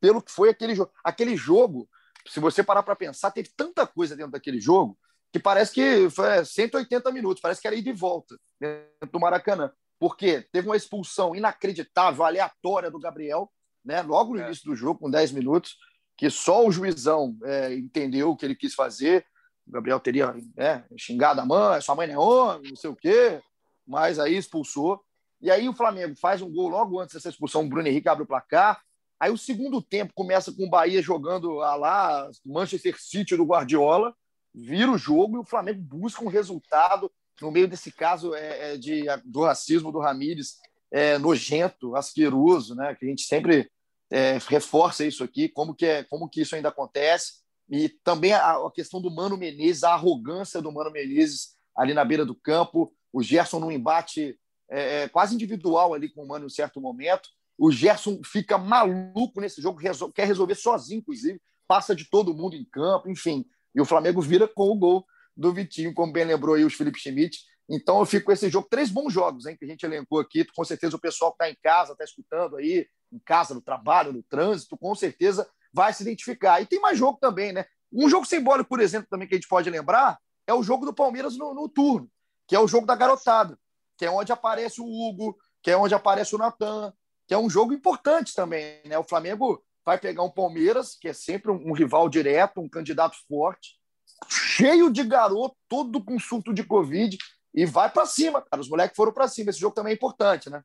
pelo que foi aquele jogo. Aquele jogo, se você parar para pensar, teve tanta coisa dentro daquele jogo que parece que foi 180 minutos, parece que era ir de volta dentro do Maracanã. Porque teve uma expulsão inacreditável, aleatória do Gabriel, né? Logo no é. início do jogo, com 10 minutos que só o juizão é, entendeu o que ele quis fazer. O Gabriel teria né, xingado a mãe, sua mãe não é homem, não sei o quê, mas aí expulsou. E aí o Flamengo faz um gol logo antes dessa expulsão, o Bruno Henrique abre o placar. Aí o segundo tempo começa com o Bahia jogando a lá Manchester City do Guardiola, vira o jogo e o Flamengo busca um resultado no meio desse caso é, é de, do racismo do Ramires, é, nojento, asqueroso, né? Que a gente sempre é, reforça isso aqui, como que, é, como que isso ainda acontece, e também a, a, questão do Mano Menezes, a arrogância do Mano Menezes ali na beira do campo, o Gerson num embate é, é quase individual ali com o Mano em certo momento, o Gerson fica maluco nesse jogo, resol quer resolver sozinho, inclusive, passa de todo mundo em campo, enfim, e o Flamengo vira com o gol do Vitinho, como bem lembrou aí o Felipe Schmidt, então eu fico com esse jogo, três bons jogos, hein, que a gente elencou aqui. Com certeza o pessoal que está em casa, está escutando aí, em casa, no trabalho, no trânsito, com certeza vai se identificar. E tem mais jogo também, né? Um jogo simbólico, por exemplo, também que a gente pode lembrar, é o jogo do Palmeiras no, no turno, que é o jogo da garotada, que é onde aparece o Hugo, que é onde aparece o Natan, que é um jogo importante também, né? O Flamengo vai pegar um Palmeiras, que é sempre um, rival direto, um candidato forte, cheio de garoto, todo com surto de Covid, e vai para cima, cara. Os moleques foram para cima. Esse jogo também é importante, né?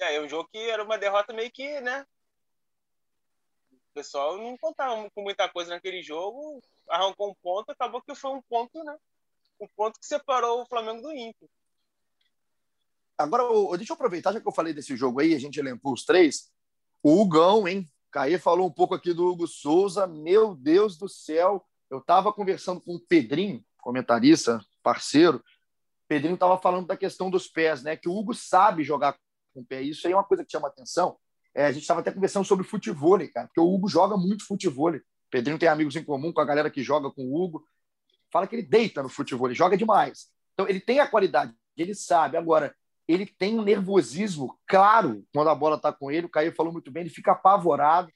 É, é um jogo que era uma derrota meio que, né? O pessoal não contava com muita coisa naquele jogo, arrancou um ponto, acabou que foi um ponto, né? Um ponto que separou o Flamengo do Inter. Agora, deixa eu aproveitar, já que eu falei desse jogo aí, a gente elencou os três. O Hugão, hein? Caí falou um pouco aqui do Hugo Souza. Meu Deus do céu, eu estava conversando com o Pedrinho, comentarista, parceiro, Pedrinho estava falando da questão dos pés, né? Que o Hugo sabe jogar com o pé. Isso aí é uma coisa que chama atenção. É, a gente estava até conversando sobre futebol, cara, porque o Hugo joga muito futebol. Pedrinho tem amigos em comum com a galera que joga com o Hugo. Fala que ele deita no futebol, ele joga demais. Então, ele tem a qualidade, ele sabe. Agora, ele tem um nervosismo claro quando a bola está com ele. O Caio falou muito bem, ele fica apavorado.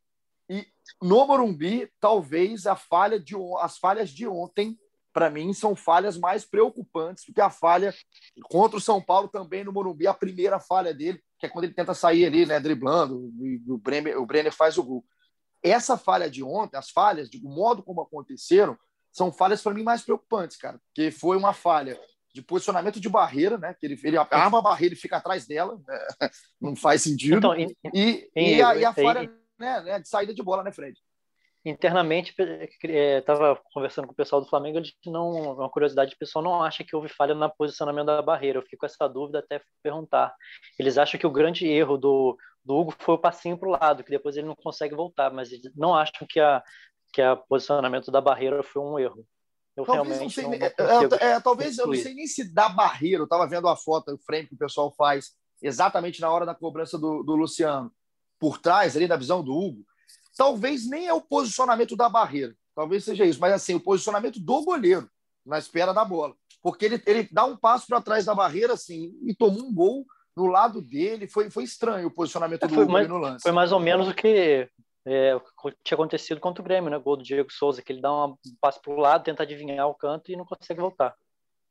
E no Morumbi, talvez a falha de, as falhas de ontem para mim, são falhas mais preocupantes do que a falha contra o São Paulo também no Morumbi, a primeira falha dele, que é quando ele tenta sair ali, né, driblando, e o Brenner, o Brenner faz o gol. Essa falha de ontem, as falhas, o modo como aconteceram, são falhas para mim mais preocupantes, cara, porque foi uma falha de posicionamento de barreira, né? Que ele, ele arma a barreira e fica atrás dela, né? <laughs> não faz sentido. Então, e, e, e, a, e a falha né, né, de saída de bola, né, Fred? internamente estava é, conversando com o pessoal do Flamengo eles não uma curiosidade o pessoal não acha que houve falha no posicionamento da barreira eu fico com essa dúvida até perguntar eles acham que o grande erro do, do Hugo foi o passinho para o lado que depois ele não consegue voltar mas eles não acham que a que a posicionamento da barreira foi um erro eu talvez não, sei, não, é, é, talvez eu não sei nem se da barreira eu estava vendo a foto o frame que o pessoal faz exatamente na hora da cobrança do, do Luciano por trás ali da visão do Hugo talvez nem é o posicionamento da barreira, talvez seja isso, mas assim, o posicionamento do goleiro na espera da bola. Porque ele, ele dá um passo para trás da barreira assim e tomou um gol no lado dele. Foi, foi estranho o posicionamento é, do Hugo mais, no lance. Foi mais ou menos o que é, tinha acontecido contra o Grêmio, né? Gol do Diego Souza, que ele dá um passo para o lado, tenta adivinhar o canto e não consegue voltar.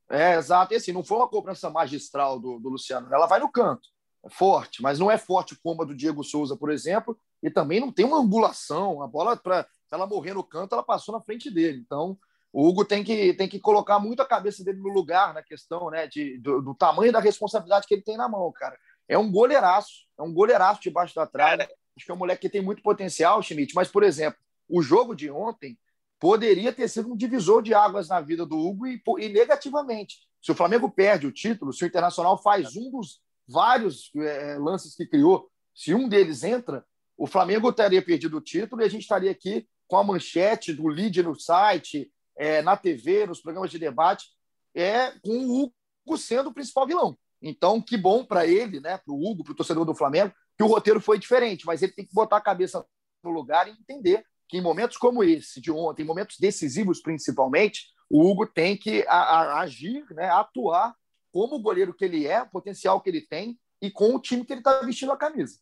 É, exato. E assim, não foi uma cobrança magistral do, do Luciano. Ela vai no canto. É forte, mas não é forte como a do Diego Souza, por exemplo, e também não tem uma angulação. A bola, para ela morrer no canto, ela passou na frente dele. Então, o Hugo tem que, tem que colocar muito a cabeça dele no lugar na questão né, de, do, do tamanho da responsabilidade que ele tem na mão, cara. É um goleiraço, é um goleiraço debaixo da trave. Acho que é um moleque que tem muito potencial, Schmidt. Mas, por exemplo, o jogo de ontem poderia ter sido um divisor de águas na vida do Hugo e, e negativamente. Se o Flamengo perde o título, se o Internacional faz um dos vários é, lances que criou, se um deles entra, o Flamengo teria perdido o título e a gente estaria aqui com a manchete do lead no site, é, na TV, nos programas de debate, é, com o Hugo sendo o principal vilão. Então, que bom para ele, né, para o Hugo, para o torcedor do Flamengo, que o roteiro foi diferente, mas ele tem que botar a cabeça no lugar e entender que em momentos como esse, de ontem, em momentos decisivos principalmente, o Hugo tem que a, a, agir, né, atuar como o goleiro que ele é, o potencial que ele tem e com o time que ele está vestindo a camisa.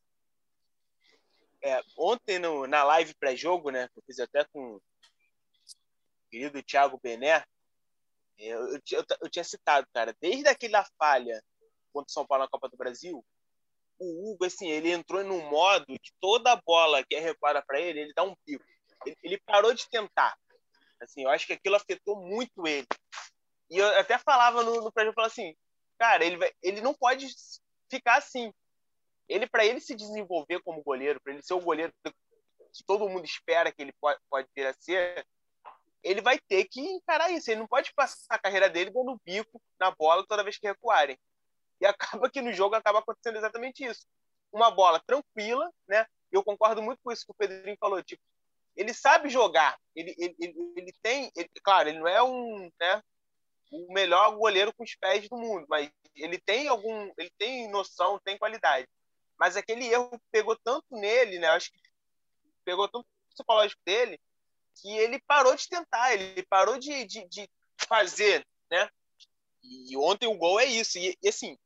É, ontem no, na live pré-jogo, né, eu fiz até com o querido Thiago Bené, eu, eu, eu, eu, tinha citado, cara, desde aquela falha contra o São Paulo na Copa do Brasil, o Hugo, assim, ele entrou num modo que toda bola que é recuada para ele, ele dá um pico. Ele, ele, parou de tentar. Assim, eu acho que aquilo afetou muito ele. E eu até falava no, no pré-jogo, assim, cara, ele, vai, ele não pode ficar assim. Ele, para ele se desenvolver como goleiro, para ele ser o goleiro que todo mundo espera que ele pode, pode vir a ser, ele vai ter que encarar isso. Ele não pode passar a carreira dele dando bico na bola toda vez que recuarem. E acaba que no jogo acaba acontecendo exatamente isso. Uma bola tranquila, né? Eu concordo muito com isso que o Pedrinho falou. Tipo, ele sabe jogar. Ele, ele, ele, ele tem. Ele, claro, ele não é um, né, o melhor goleiro com os pés do mundo, mas ele tem algum, ele tem noção, tem qualidade. Mas aquele erro pegou tanto nele, né? Acho que pegou tanto no psicológico dele que ele parou de tentar, ele parou de, de, de fazer, né? E ontem o gol é isso. E, e, assim,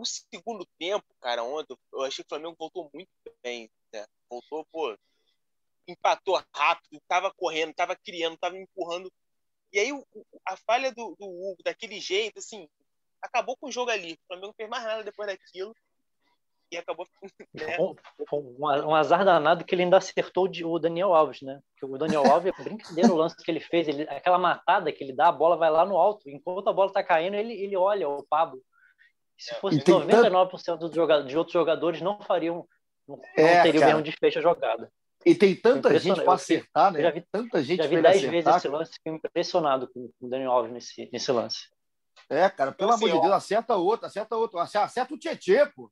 o segundo tempo, cara, ontem eu achei que o Flamengo voltou muito bem, né? Voltou, pô, empatou rápido, tava correndo, tava criando, tava empurrando e aí a falha do, do Hugo, daquele jeito, assim, acabou com o jogo ali. O Flamengo não fez mais nada depois daquilo. E acabou. <laughs> Né? Um, um, azar danado que ele ainda acertou o Daniel Alves, né? Porque o Daniel <laughs> Alves é brincadeira o lance que ele fez. Ele, aquela matada que ele dá, a bola vai lá no alto. Enquanto a bola tá caindo, ele, ele olha o Pablo. Se fosse 99% dos jogadores, de outros jogadores, não fariam. Não, é, teriam o mesmo desfecho a jogada. E tem tanta gente para acertar, né? Já vi, tanta gente já vi dez vezes esse lance, fiquei impressionado com o Daniel Alves nesse, nesse lance. É, cara, pelo assim, amor de Deus, acerta outro, acerta outro, acerta o Tietê, pô.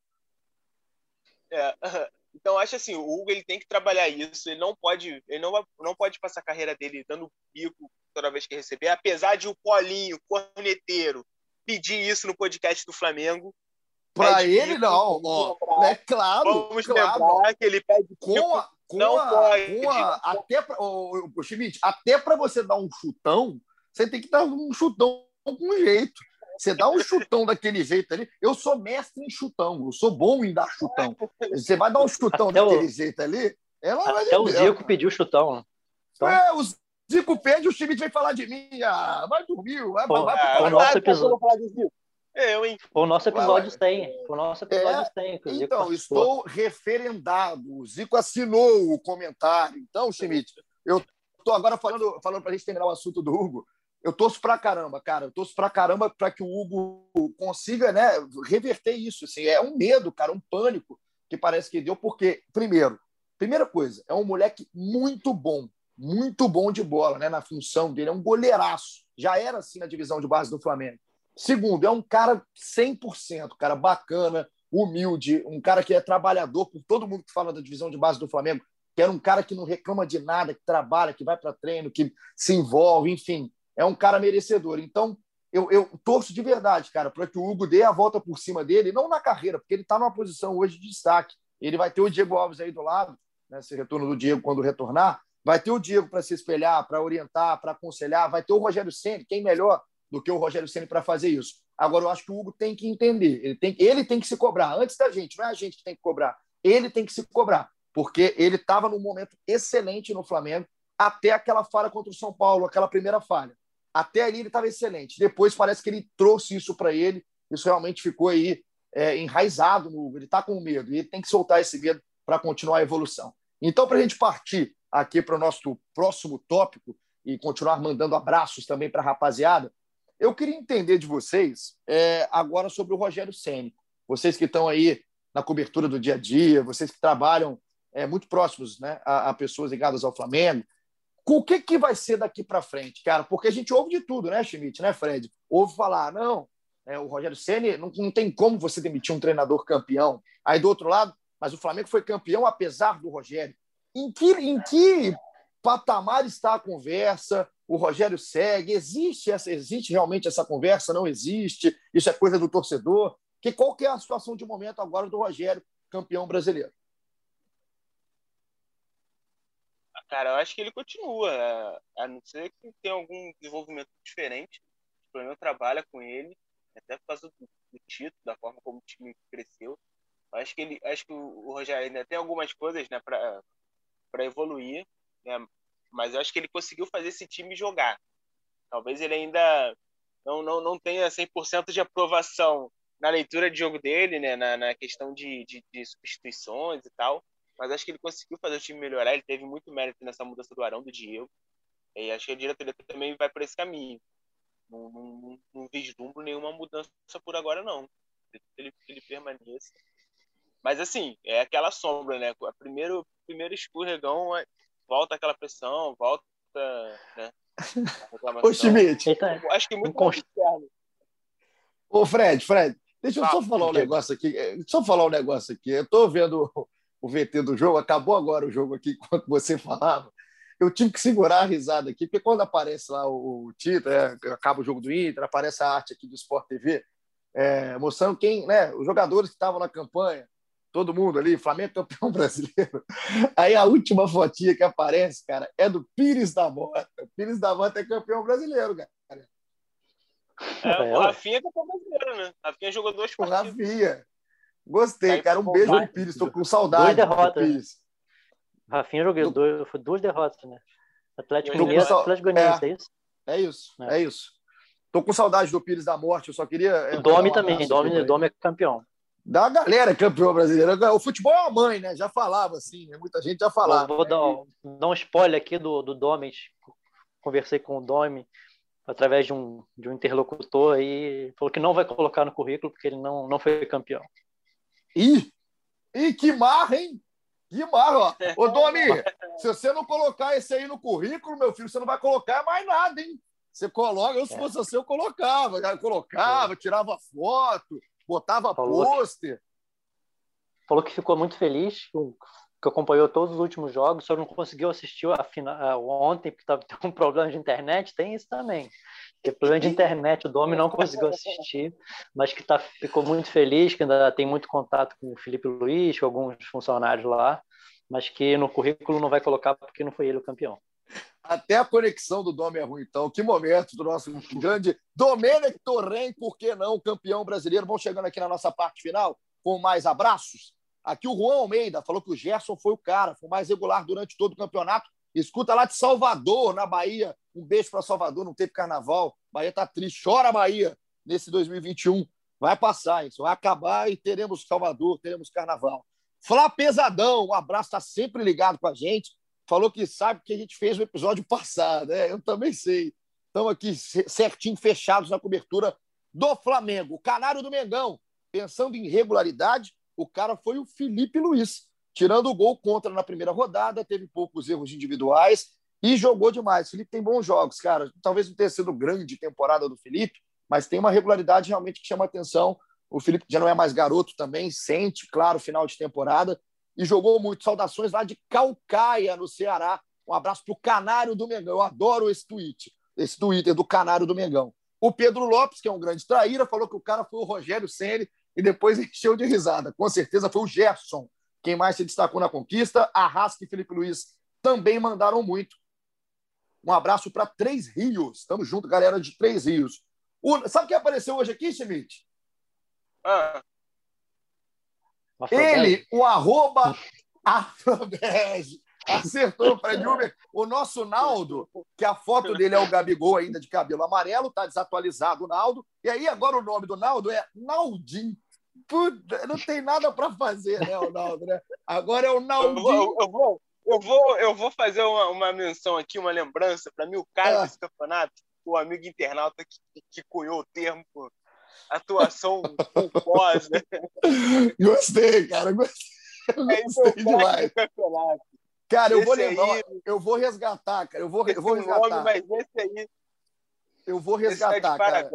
É, então acho assim, o Hugo ele tem que trabalhar isso, ele não pode, ele não, não pode passar a carreira dele dando bico toda vez que receber, apesar de o Paulinho, corneteiro, pedir isso no podcast do Flamengo, para ele, não. Ó, é claro. Vamos claro. lembrar que ele pede com a, com não a, pode. Com a, até para o Schmidt, até para você dar um chutão, você tem que dar um chutão com jeito. Você dá um chutão <laughs> daquele jeito ali. Eu sou mestre em chutão, eu sou bom em dar chutão. Você vai dar um chutão até daquele o... jeito ali. Ela até o Zico pediu chutão. Então... É, o Zico perde, o Schmidt vem falar de mim. Ah, vai dormir, vai, Pô, vai, o vai, nosso episódio. Eu, hein? O nosso episódio Ué, 100. Foi o nosso episódio É, 100. que o Zico Então, participou. estou referendado. O Zico assinou o comentário. Então, Schmidt, eu estou agora falando, falando para a gente terminar o assunto do Hugo. Eu torço pra caramba, cara. Eu torço pra caramba para que o Hugo consiga né, reverter isso. Assim, é um medo, cara, um pânico que parece que deu, porque, primeiro, primeira coisa, é um moleque muito bom, muito bom de bola, né? Na função dele, é um goleiraço. Já era assim na divisão de base do Flamengo. Segundo, é um cara 100%, cara bacana, humilde, um cara que é trabalhador por todo mundo que fala da divisão de base do Flamengo, que era um cara que não reclama de nada, que trabalha, que vai para treino, que se envolve, enfim, é um cara merecedor. Então, eu, eu torço de verdade, cara, para que o Hugo dê a volta por cima dele, não na carreira, porque ele está numa posição hoje de destaque. Ele vai ter o Diego Alves aí do lado, né, esse retorno do Diego quando retornar, vai ter o Diego para se espelhar, para orientar, para aconselhar, vai ter o Rogério Ceni, quem melhor do que o Rogério Ceni para fazer isso. Agora eu acho que o Hugo tem que entender, ele tem, ele tem que se cobrar antes da gente, não é a gente que tem que cobrar. Ele tem que se cobrar, porque ele estava num momento excelente no Flamengo até aquela falha contra o São Paulo, aquela primeira falha. Até ali ele estava excelente. Depois parece que ele trouxe isso para ele. Isso realmente ficou aí é, enraizado no Hugo. Ele está com medo e ele tem que soltar esse medo para continuar a evolução. Então, para a gente partir aqui para o nosso próximo tópico e continuar mandando abraços também para a rapaziada, eu queria entender de vocês é, agora sobre o Rogério Ceni. Vocês que estão aí na cobertura do dia a dia, vocês que trabalham é, muito próximos né, a, a pessoas ligadas ao Flamengo, com o que, que vai ser daqui para frente, cara? Porque a gente ouve de tudo, né, Schmidt, né, Fred? Ouve falar, não, é, o Rogério Ceni não, não tem como você demitir um treinador campeão. Aí do outro lado, mas o Flamengo foi campeão apesar do Rogério. Em que, em que patamar está a conversa? O Rogério segue? Existe, essa, existe realmente essa conversa? Não existe? Isso é coisa do torcedor? Que, qual que é a situação de momento agora do Rogério, campeão brasileiro? Cara, eu acho que ele continua, a não ser que tenha algum desenvolvimento diferente. O Flamengo trabalha com ele, até por causa do, do título, da forma como o time cresceu. Eu acho que ele, acho que o, o Rogério ainda tem algumas coisas, né, para para evoluir, né? Mas eu acho que ele conseguiu fazer esse time jogar. Talvez ele ainda não não, não tenha 100% de aprovação na leitura de jogo dele, né, na, na questão de, de, de substituições e tal mas acho que ele conseguiu fazer o time melhorar. Ele teve muito mérito nessa mudança do Arão, do Diego. E acho que a diretoria também vai por esse caminho. Não, não, não vislumbro nenhuma mudança por agora, não. Ele, ele permaneça. Mas, assim, é aquela sombra, né? O primeiro, primeiro escorregão, volta aquela pressão, volta. Né? <laughs> Ô, Schmidt. Acho que muito mais interno. Ô, Fred, Fred, deixa eu só falar um negócio aqui. Deixa eu falar um negócio aqui. Eu tô vendo o VT do jogo, acabou agora o jogo aqui <laughs> enquanto você falava. Eu tive que segurar a risada aqui, porque quando aparece lá o, título, é, acaba o jogo do Inter, aparece a arte aqui do Sport TV, é, mostrando quem, né, os jogadores que estavam na campanha, todo mundo ali, Flamengo campeão <laughs> brasileiro. Aí a última fotinha que aparece, cara, é do Pires da Mota. O Pires da Mota é campeão brasileiro, cara. É, o Rafinha é campeão brasileiro, né? Rafinha jogou duas partidas. O Rafinha. Gostei, cara. Um beijo pro Pires. Estou com saudade. Duas derrotas. Rafinha jogou dois, foi duas derrotas, né? Atlético Tô Mineiro, com sa- Atlético Goianiense, é. é isso? É isso, É. é, isso. Tô com saudade do Pires da Morte. Eu só queria. O Domi um também, Domi, Domi é campeão. Da galera campeão brasileiro. O futebol é uma mãe, né? Já falava assim, né? Muita gente já falava. Vou, vou dar, um- dar um spoiler aqui do, do Domi. Conversei com o Domi através de um, de um interlocutor aí. Falou que não vai colocar no currículo porque ele não, não foi campeão. Ih! Ih, que marra, hein? Que marra, ó. Ô, Domi, <laughs> se você não colocar esse aí no currículo, meu filho, você não vai colocar mais nada, hein? Você coloca, eu se fosse você, eu colocava. Eu colocava, tirava foto, botava Falou. pôster. Falou que ficou muito feliz, que acompanhou todos os últimos jogos, só não conseguiu assistir a final, ontem, porque estava tendo um <laughs> problema de internet. Tem isso também. Porque problema de internet, o Domi não conseguiu assistir, mas que tá, ficou muito feliz, que ainda tem muito contato com o Felipe Luiz, com alguns funcionários lá, mas que no currículo não vai colocar porque não foi ele o campeão. Até a conexão do Dome é ruim, então. Que momento do nosso grande Domenech Torren, por que não, campeão brasileiro. Vamos chegando aqui na nossa parte final com mais abraços. Aqui o Juan Almeida falou que o Gerson foi o cara, foi o mais regular durante todo o campeonato. Escuta lá de Salvador, na Bahia. Um beijo para Salvador, não teve carnaval. Bahia tá triste. Chora, Bahia, nesse 2021. Vai passar isso, vai acabar e teremos Salvador, teremos carnaval. Flá Pesadão, um abraço, está sempre ligado com a gente. Falou que sabe que a gente fez no episódio passado, né? Eu também sei. Estamos aqui certinho, fechados na cobertura do Flamengo. O Canário do Mengão, pensando em regularidade, o cara foi o Felipe Luiz, tirando o gol contra na primeira rodada, teve poucos erros individuais e jogou demais. O Felipe tem bons jogos, cara. Talvez não tenha sido grande temporada do Felipe, mas tem uma regularidade realmente que chama atenção. O Felipe já não é mais garoto também, sente, claro, final de temporada e jogou muito. Saudações lá de Calcaia, no Ceará. Um abraço para o Canário do Mengão. Eu adoro esse tweet esse Twitter do Canário do Mengão. O Pedro Lopes, que é um grande traíra, falou que o cara foi o Rogério Ceni e depois <laughs> encheu de risada. Com certeza foi o Gerson quem mais se destacou na conquista. Arrasca e Felipe Luiz também mandaram muito. Um abraço para Três Rios. Estamos juntos, galera de Três Rios. O... Sabe quem apareceu hoje aqui, Schmidt? Ah. Ele, o arroba Afrobege. Acertou, Fred Uber. O nosso Naldo, que a foto dele é o Gabigol ainda de cabelo amarelo, tá desatualizado o Naldo. E aí agora o nome do Naldo é Naldinho. Puta, não tem nada para fazer, né, o Naldo, né? Agora é o Naldinho. Eu vou, eu vou, eu vou, eu vou fazer uma, uma menção aqui, uma lembrança para mim, o cara ah. desse campeonato, o amigo internauta que, que cunhou o termo atuação culposa. Gostei, cara, gostei. Gostei demais. Cara, eu vou aí, eu vou resgatar, cara. Eu vou, eu vou resgatar. Nome, mas esse aí. Eu vou é resgatar, cara.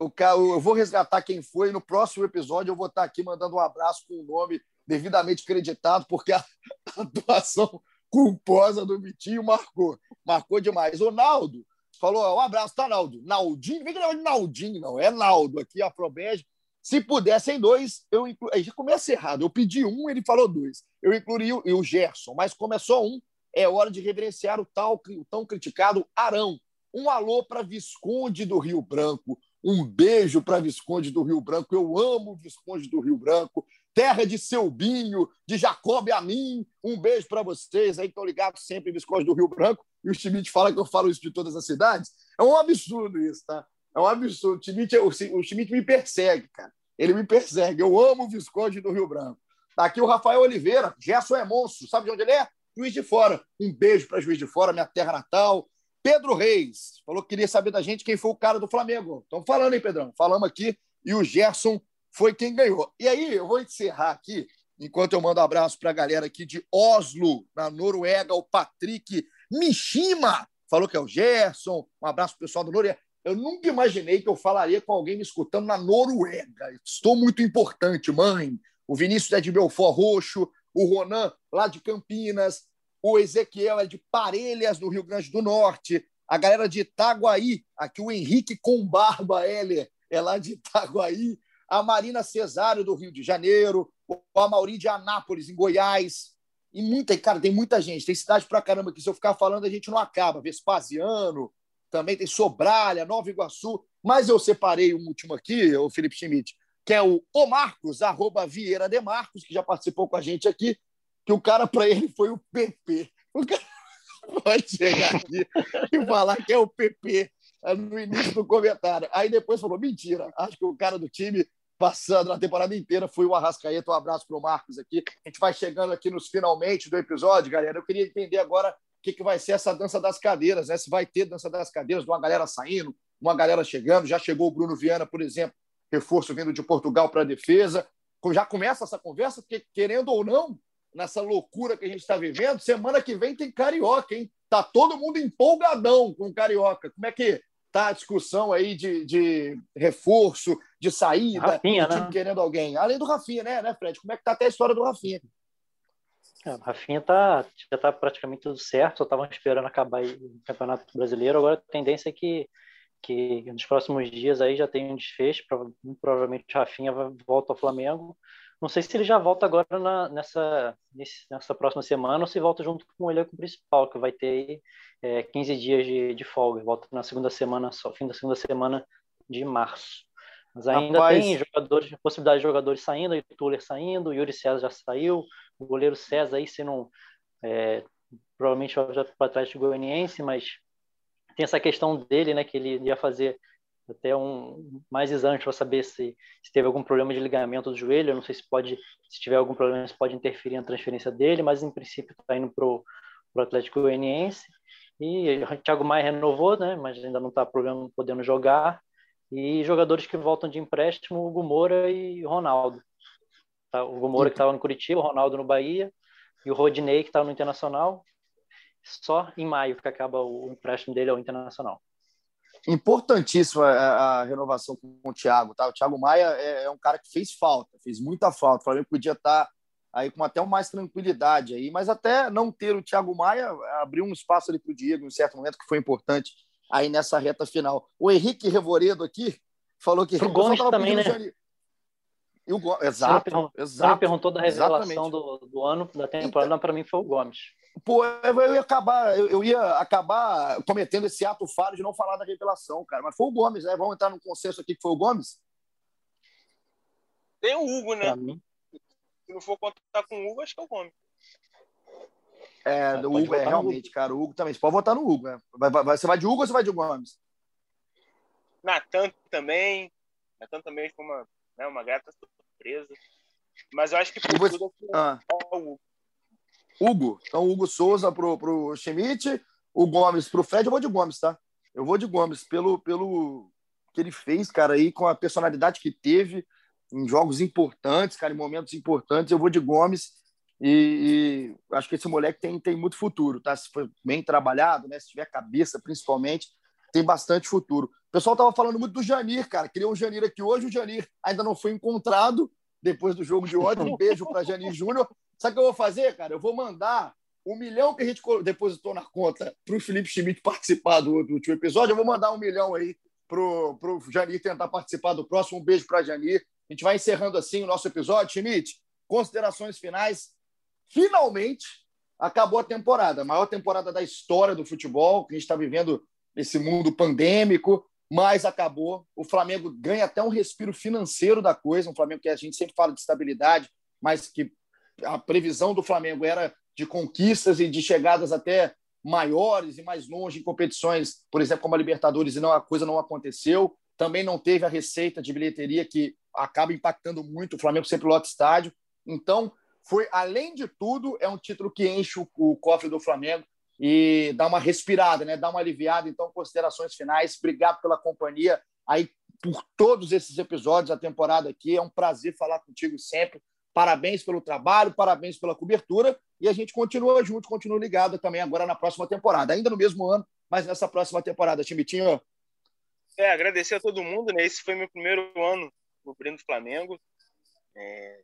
O, eu vou resgatar quem foi. No próximo episódio, eu vou estar aqui mandando um abraço com o nome devidamente acreditado, porque a, <laughs> atuação culposa do Vitinho marcou. Marcou demais. O Naldo falou: um abraço, tá, Naldo? Naldinho? Vem que não é Naldinho, não. É Naldo aqui, a Probege. Se pudessem dois, eu inclu... Aí já começa errado. Eu pedi um, ele falou dois. Eu incluiria o, o Gerson, mas como é só um, é hora de reverenciar o, tal, o tão criticado Arão. Um alô para Visconde do Rio Branco. Um beijo para Visconde do Rio Branco. Eu amo Visconde do Rio Branco. Terra de Selbinho, de Jacob a mim. Um beijo para vocês aí que estão ligados sempre em Visconde do Rio Branco. E o Schmidt fala que eu falo isso de todas as cidades. É um absurdo isso, tá? É um absurdo. O Schmidt, o, Schmidt me persegue, cara. Ele me persegue. Eu amo o Visconde do Rio Branco. Tá aqui o Rafael Oliveira. Gerson é monstro. Sabe de onde ele é? Juiz de Fora. Um beijo para Juiz de Fora, minha terra natal. Pedro Reis falou que queria saber da gente quem foi o cara do Flamengo. Estamos falando, hein, Pedrão? Falamos aqui. E o Gerson foi quem ganhou. E aí, eu vou encerrar aqui, enquanto eu mando abraço para a galera aqui de Oslo, na Noruega, o Patrick Mishima. Falou que é o Gerson. Um abraço pro pessoal do Noruega. Eu nunca imaginei que eu falaria com alguém me escutando na Noruega. Estou muito importante, mãe. O Vinícius é de Belfort Roxo, o Ronan lá de Campinas, o Ezequiel é de Parelhas, no Rio Grande do Norte, a galera de Itaguaí, aqui o Henrique com barba Heller é lá de Itaguaí, a Marina Cesário do Rio de Janeiro, o Amauri de Anápolis, em Goiás, e muita, cara, tem muita gente, tem cidade pra caramba que se eu ficar falando a gente não acaba. Vespasiano, também tem Sobralha, Nova Iguaçu, mas eu separei um último aqui, o Felipe Schmidt, que é o O Marcos, arroba Vieira de Marcos, que já participou com a gente aqui, que o cara para ele foi o PP. O cara <laughs> pode chegar aqui e falar que é o PP é, no início do comentário. Aí depois falou: mentira, acho que o cara do time passando na temporada inteira foi o Arrascaeta. Um abraço para o Marcos aqui. A gente vai chegando aqui nos finalmente do episódio, galera. Eu queria entender agora que, que vai ser essa dança das cadeiras, né? Se vai ter dança das cadeiras, uma galera saindo, uma galera chegando. Já chegou o Bruno Viana, por exemplo, reforço vindo de Portugal para a defesa. Já começa essa conversa, porque, querendo ou não, nessa loucura que a gente está vivendo, semana que vem tem Carioca, hein? Tá todo mundo empolgadão com o Carioca. Como é que tá a discussão aí de, de reforço, de saída, Rafinha, né? querendo alguém? Além do Rafinha, né, né, Fred? Como é que tá até a história do Rafinha? É, Rafinha tá, já está praticamente tudo certo, só estavam esperando acabar o Campeonato Brasileiro. Agora a tendência é que, que nos próximos dias aí já tem um desfecho, provavelmente o Rafinha volta ao Flamengo. Não sei se ele já volta agora na, nessa, nessa próxima semana ou se volta junto com o elenco principal, que vai ter é, 15 dias de, de folga. Volta na segunda semana, só fim da segunda semana de março. Mas ainda Rapaz. tem jogadores, possibilidade de jogadores saindo, o Tuller saindo, o Yuri César já saiu, o goleiro César aí sendo é, provavelmente vai para o Atlético Goianiense, mas tem essa questão dele, né, que ele ia fazer até um mais exame para saber se, se, teve algum problema de ligamento do joelho. Eu não sei se pode, se tiver algum problema, se pode interferir na transferência dele, mas em princípio está indo para o Atlético Goianiense. E o Thiago Maia renovou, né, mas ainda não está problema podendo jogar. E jogadores que voltam de empréstimo, Hugo Moura e Ronaldo. Tá? O Hugo que estava no Curitiba, o Ronaldo no Bahia e o Rodinei que estava no Internacional. Só em maio que acaba o empréstimo dele ao Internacional importantíssima a, a, renovação com o Thiago, tá? O Thiago Maia é, é, um cara que fez falta, fez muita falta. O Flamengo podia estar tá aí com até mais tranquilidade aí, mas até não ter o Thiago Maia abriu um espaço ali para o Diego em um certo momento que foi importante aí nessa reta final. O Henrique Revoredo aqui falou que o Gomes também, né? E o Go... Exato, perguntou, exato. perguntou da revelação do, do, ano, da temporada, então, para mim foi o Gomes. Pô, eu ia acabar, eu, ia acabar cometendo esse ato falho de não falar da revelação, cara. Mas foi o Gomes, né? Vamos entrar num consenso aqui que foi o Gomes? Tem o Hugo, né? Se não for contar com o Hugo, acho que é o Gomes. É, o Hugo é realmente, cara. O Hugo também. Você pode votar no Hugo, né? Vai, vai, você vai de Hugo ou você vai de Gomes? Natan também. Natan também foi uma, né, uma grata surpresa. Mas eu acho que por você... tudo é ah. o Hugo. Hugo. Então, Hugo Souza pro, pro Schmidt, o Gomes pro Fred. Eu vou de Gomes, tá? Eu vou de Gomes pelo, pelo que ele fez, cara, aí com a personalidade que teve em jogos importantes, cara, em momentos importantes. Eu vou de Gomes e, e acho que esse moleque tem, tem muito futuro, tá? Se for bem trabalhado, né? Se tiver cabeça, principalmente, tem bastante futuro. O pessoal tava falando muito do Janir, cara. Queria um Janir aqui hoje. O Janir ainda não foi encontrado depois do jogo de ontem. Um beijo para Janir Júnior. Sabe o que eu vou fazer, cara? Eu vou mandar um milhão que a gente depositou na conta para o Felipe Schmidt participar do, do último episódio. Eu vou mandar um milhão aí para o Janir tentar participar do próximo. Um beijo para Janir. A gente vai encerrando assim o nosso episódio. Schmidt, considerações finais. Finalmente acabou a temporada, a maior temporada da história do futebol, que a gente está vivendo esse mundo pandêmico, mas acabou. O Flamengo ganha até um respiro financeiro da coisa, um Flamengo que a gente sempre fala de estabilidade, mas que a previsão do Flamengo era de conquistas e de chegadas até maiores e mais longe em competições, por exemplo, como a Libertadores, e não, a coisa não aconteceu. Também não teve a receita de bilheteria que acaba impactando muito. O Flamengo sempre lota estádio. Então, foi, além de tudo, é um título que enche o, o cofre do Flamengo e dá uma respirada, né? dá uma aliviada. Então, considerações finais. Obrigado pela companhia aí por todos esses episódios, a temporada aqui. É um prazer falar contigo sempre. Parabéns pelo trabalho, parabéns pela cobertura e a gente continua junto, continua ligado também agora na próxima temporada, ainda no mesmo ano, mas nessa próxima temporada, Timitinho. É, agradecer a todo mundo, né? Esse foi meu primeiro ano no Brino do Flamengo. É,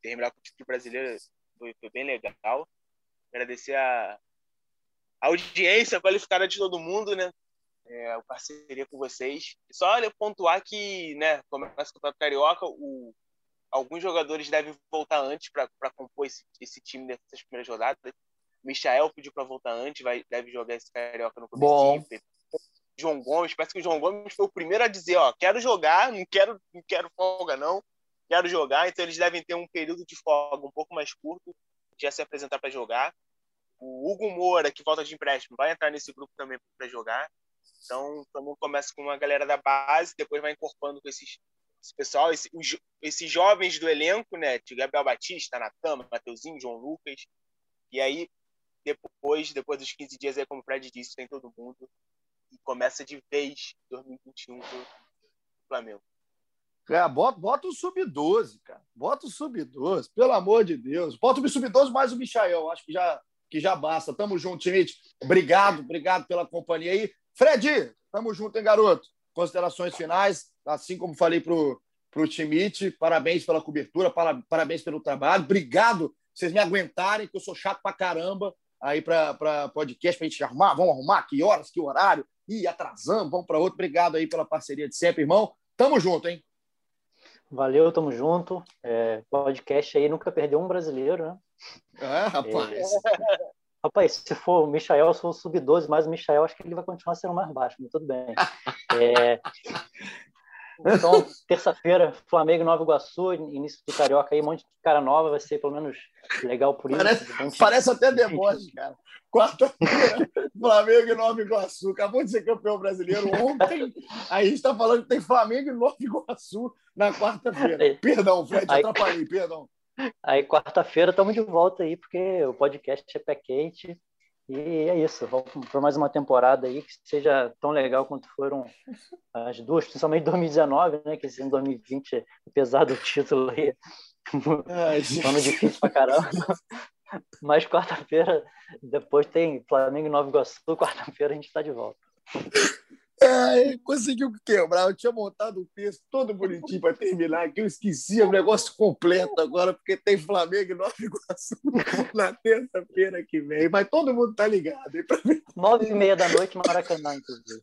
terminar com o título brasileiro foi, foi, bem legal. Agradecer a, a audiência qualificada de todo mundo, né? É, a parceria com vocês. Só pontuar que, né, começa o Campeonato Carioca, o alguns jogadores devem voltar antes para compor esse, esse time nessas primeiras rodadas. Michael pediu para voltar antes, vai, deve jogar esse carioca no começo. João Gomes, parece que o João Gomes foi o primeiro a dizer, ó, quero jogar, não quero, não quero folga não, quero jogar, então eles devem ter um período de folga um pouco mais curto, já se apresentar para jogar. O Hugo Moura, que volta de empréstimo, vai entrar nesse grupo também para jogar. Então, também começa com uma galera da base, depois vai incorporando com esses esse pessoal, esse, os, esses jovens do elenco, né? Gabriel Batista, Natan, Mateuzinho, João Lucas. E aí, depois, depois dos 15 dias, aí, como o Fred disse, tem todo mundo. E começa de vez 2021 pro Flamengo. É, bota, bota o sub-12, cara. Bota o sub-12, pelo amor de Deus. Bota o sub-12 mais o Michael, acho que já, que já basta. Tamo junto, Schmidt. Obrigado, obrigado pela companhia aí. Fred, tamo junto, hein, garoto? Considerações finais, assim como falei para o Schmidt, parabéns pela cobertura, parabéns pelo trabalho. Obrigado vocês me aguentarem, que eu sou chato pra caramba aí para podcast, para a gente arrumar. Vamos arrumar que horas, que horário. Ih, atrasamos, vamos para outro. Obrigado aí pela parceria de sempre, irmão. Tamo junto, hein? Valeu, tamo junto. É, podcast aí nunca perdeu um brasileiro, né? É, rapaz. É... Rapaz, se for o Michael, se for o sub-12, mais o Michael, acho que ele vai continuar sendo mais baixo, mas tudo bem. <laughs> é... Então, terça-feira, Flamengo e Nova Iguaçu, início do Carioca aí, um monte de cara nova, vai ser pelo menos legal por isso. Parece, parece até deboche, cara. Quarta-feira, <laughs> Flamengo e Nova Iguaçu. Acabou de ser campeão brasileiro ontem. Aí a gente está falando que tem Flamengo e Nova Iguaçu na quarta-feira. Perdão, Fred, aí, atrapalhei, perdão. Aí, quarta-feira, estamos de volta aí, porque o podcast é pé quente. E é isso, vamos para mais uma temporada aí que seja tão legal quanto foram as duas, principalmente 2019, né? Que esse ano 2020, apesar do título aí, Ai, <laughs> ano difícil pra caramba. Mas quarta-feira, depois tem Flamengo e Nova Iguaçu, quarta-feira a gente está de volta. É, conseguiu quebrar. Eu tinha montado o texto todo bonitinho para terminar aqui. Eu esqueci o negócio completo agora, porque tem Flamengo e Nova Iguaçu <laughs> na terça-feira que vem. Mas todo mundo tá ligado. Nove e meia da noite, Maracanã, inclusive.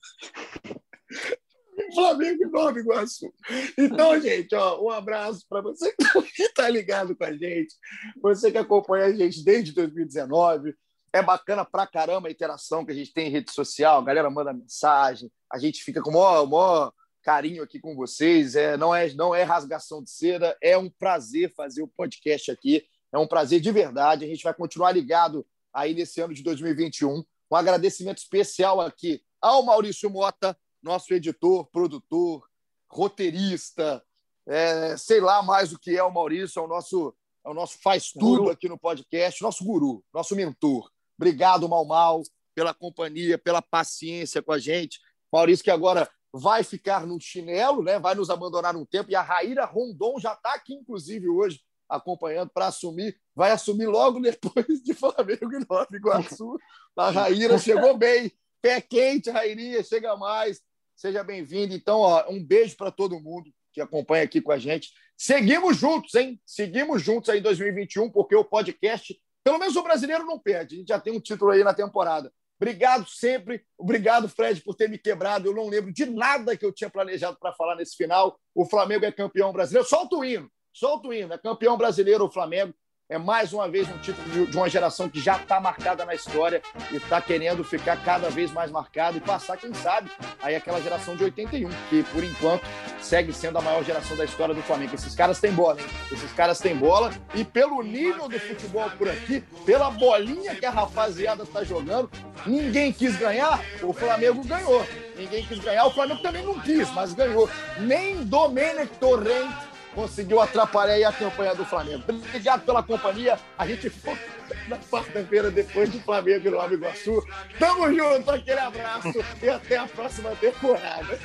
Flamengo e Nova Iguaçu. Então, gente, ó, um abraço para você <laughs> que está ligado com a gente, você que acompanha a gente desde 2019. É bacana pra caramba a interação que a gente tem em rede social, a galera manda mensagem, a gente fica com o maior, maior carinho aqui com vocês. É, não, é, não é rasgação de seda, é um prazer fazer o podcast aqui. É um prazer de verdade. A gente vai continuar ligado aí nesse ano de 2021. Um agradecimento especial aqui ao Maurício Mota, nosso editor, produtor, roteirista, é, sei lá mais o que é o Maurício, é o nosso, é o nosso faz tudo aqui no podcast, nosso guru, nosso mentor. Obrigado, Mal Mal, pela companhia, pela paciência com a gente. Maurício, que agora vai ficar no chinelo, né? vai nos abandonar um tempo. E a Raíra Rondon já está aqui, inclusive, hoje, acompanhando para assumir. Vai assumir logo depois de Flamengo e Nova Iguaçu. A Raíra chegou bem. Pé quente, Rairinha, chega mais. Seja bem-vindo. Então, ó, um beijo para todo mundo que acompanha aqui com a gente. Seguimos juntos, hein? Seguimos juntos aí em 2021, porque o podcast pelo menos o brasileiro não perde. A gente já tem um título aí na temporada. Obrigado sempre. Obrigado, Fred, por ter me quebrado. Eu não lembro de nada que eu tinha planejado para falar nesse final. O Flamengo é campeão brasileiro. Solta o hino. Solta o hino. É campeão brasileiro o Flamengo é mais uma vez um título de uma geração que já está marcada na história e está querendo ficar cada vez mais marcado e passar, quem sabe, aí aquela geração de 81, que por enquanto segue sendo a maior geração da história do Flamengo. Esses caras têm bola, hein? Esses caras têm bola e pelo nível do futebol por aqui, pela bolinha que a rapaziada está jogando, ninguém quis ganhar, o Flamengo ganhou. Ninguém quis ganhar, o Flamengo também não quis, mas ganhou. Nem Domenech Torrent conseguiu atrapalhar a campanha do Flamengo. Obrigado pela companhia. A gente volta na quarta-feira depois do Flamengo e Nova Iguaçu. Tamo junto, aquele abraço e até a próxima temporada.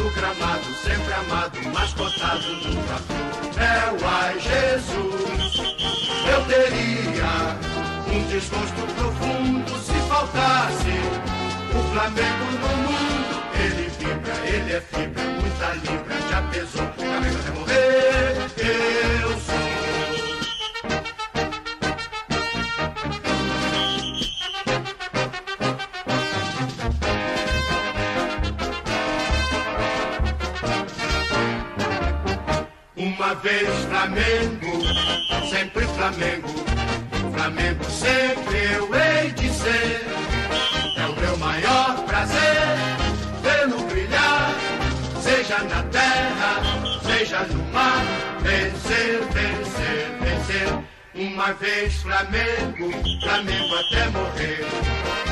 No gramado, sempre amado, no trator. É o ai Jesus, eu teria um desgosto profundo se faltasse o Flamengo no mundo. Ele vibra, ele é fibra, muita libra, já pesou, Flamengo até morrer. Eu sou. Uma vez Flamengo, sempre Flamengo. Flamengo sempre eu hei de ser. É o meu maior prazer vê-lo brilhar, seja na terra, seja no mar. Vencer, vencer, vencer. Uma vez Flamengo, Flamengo até morrer.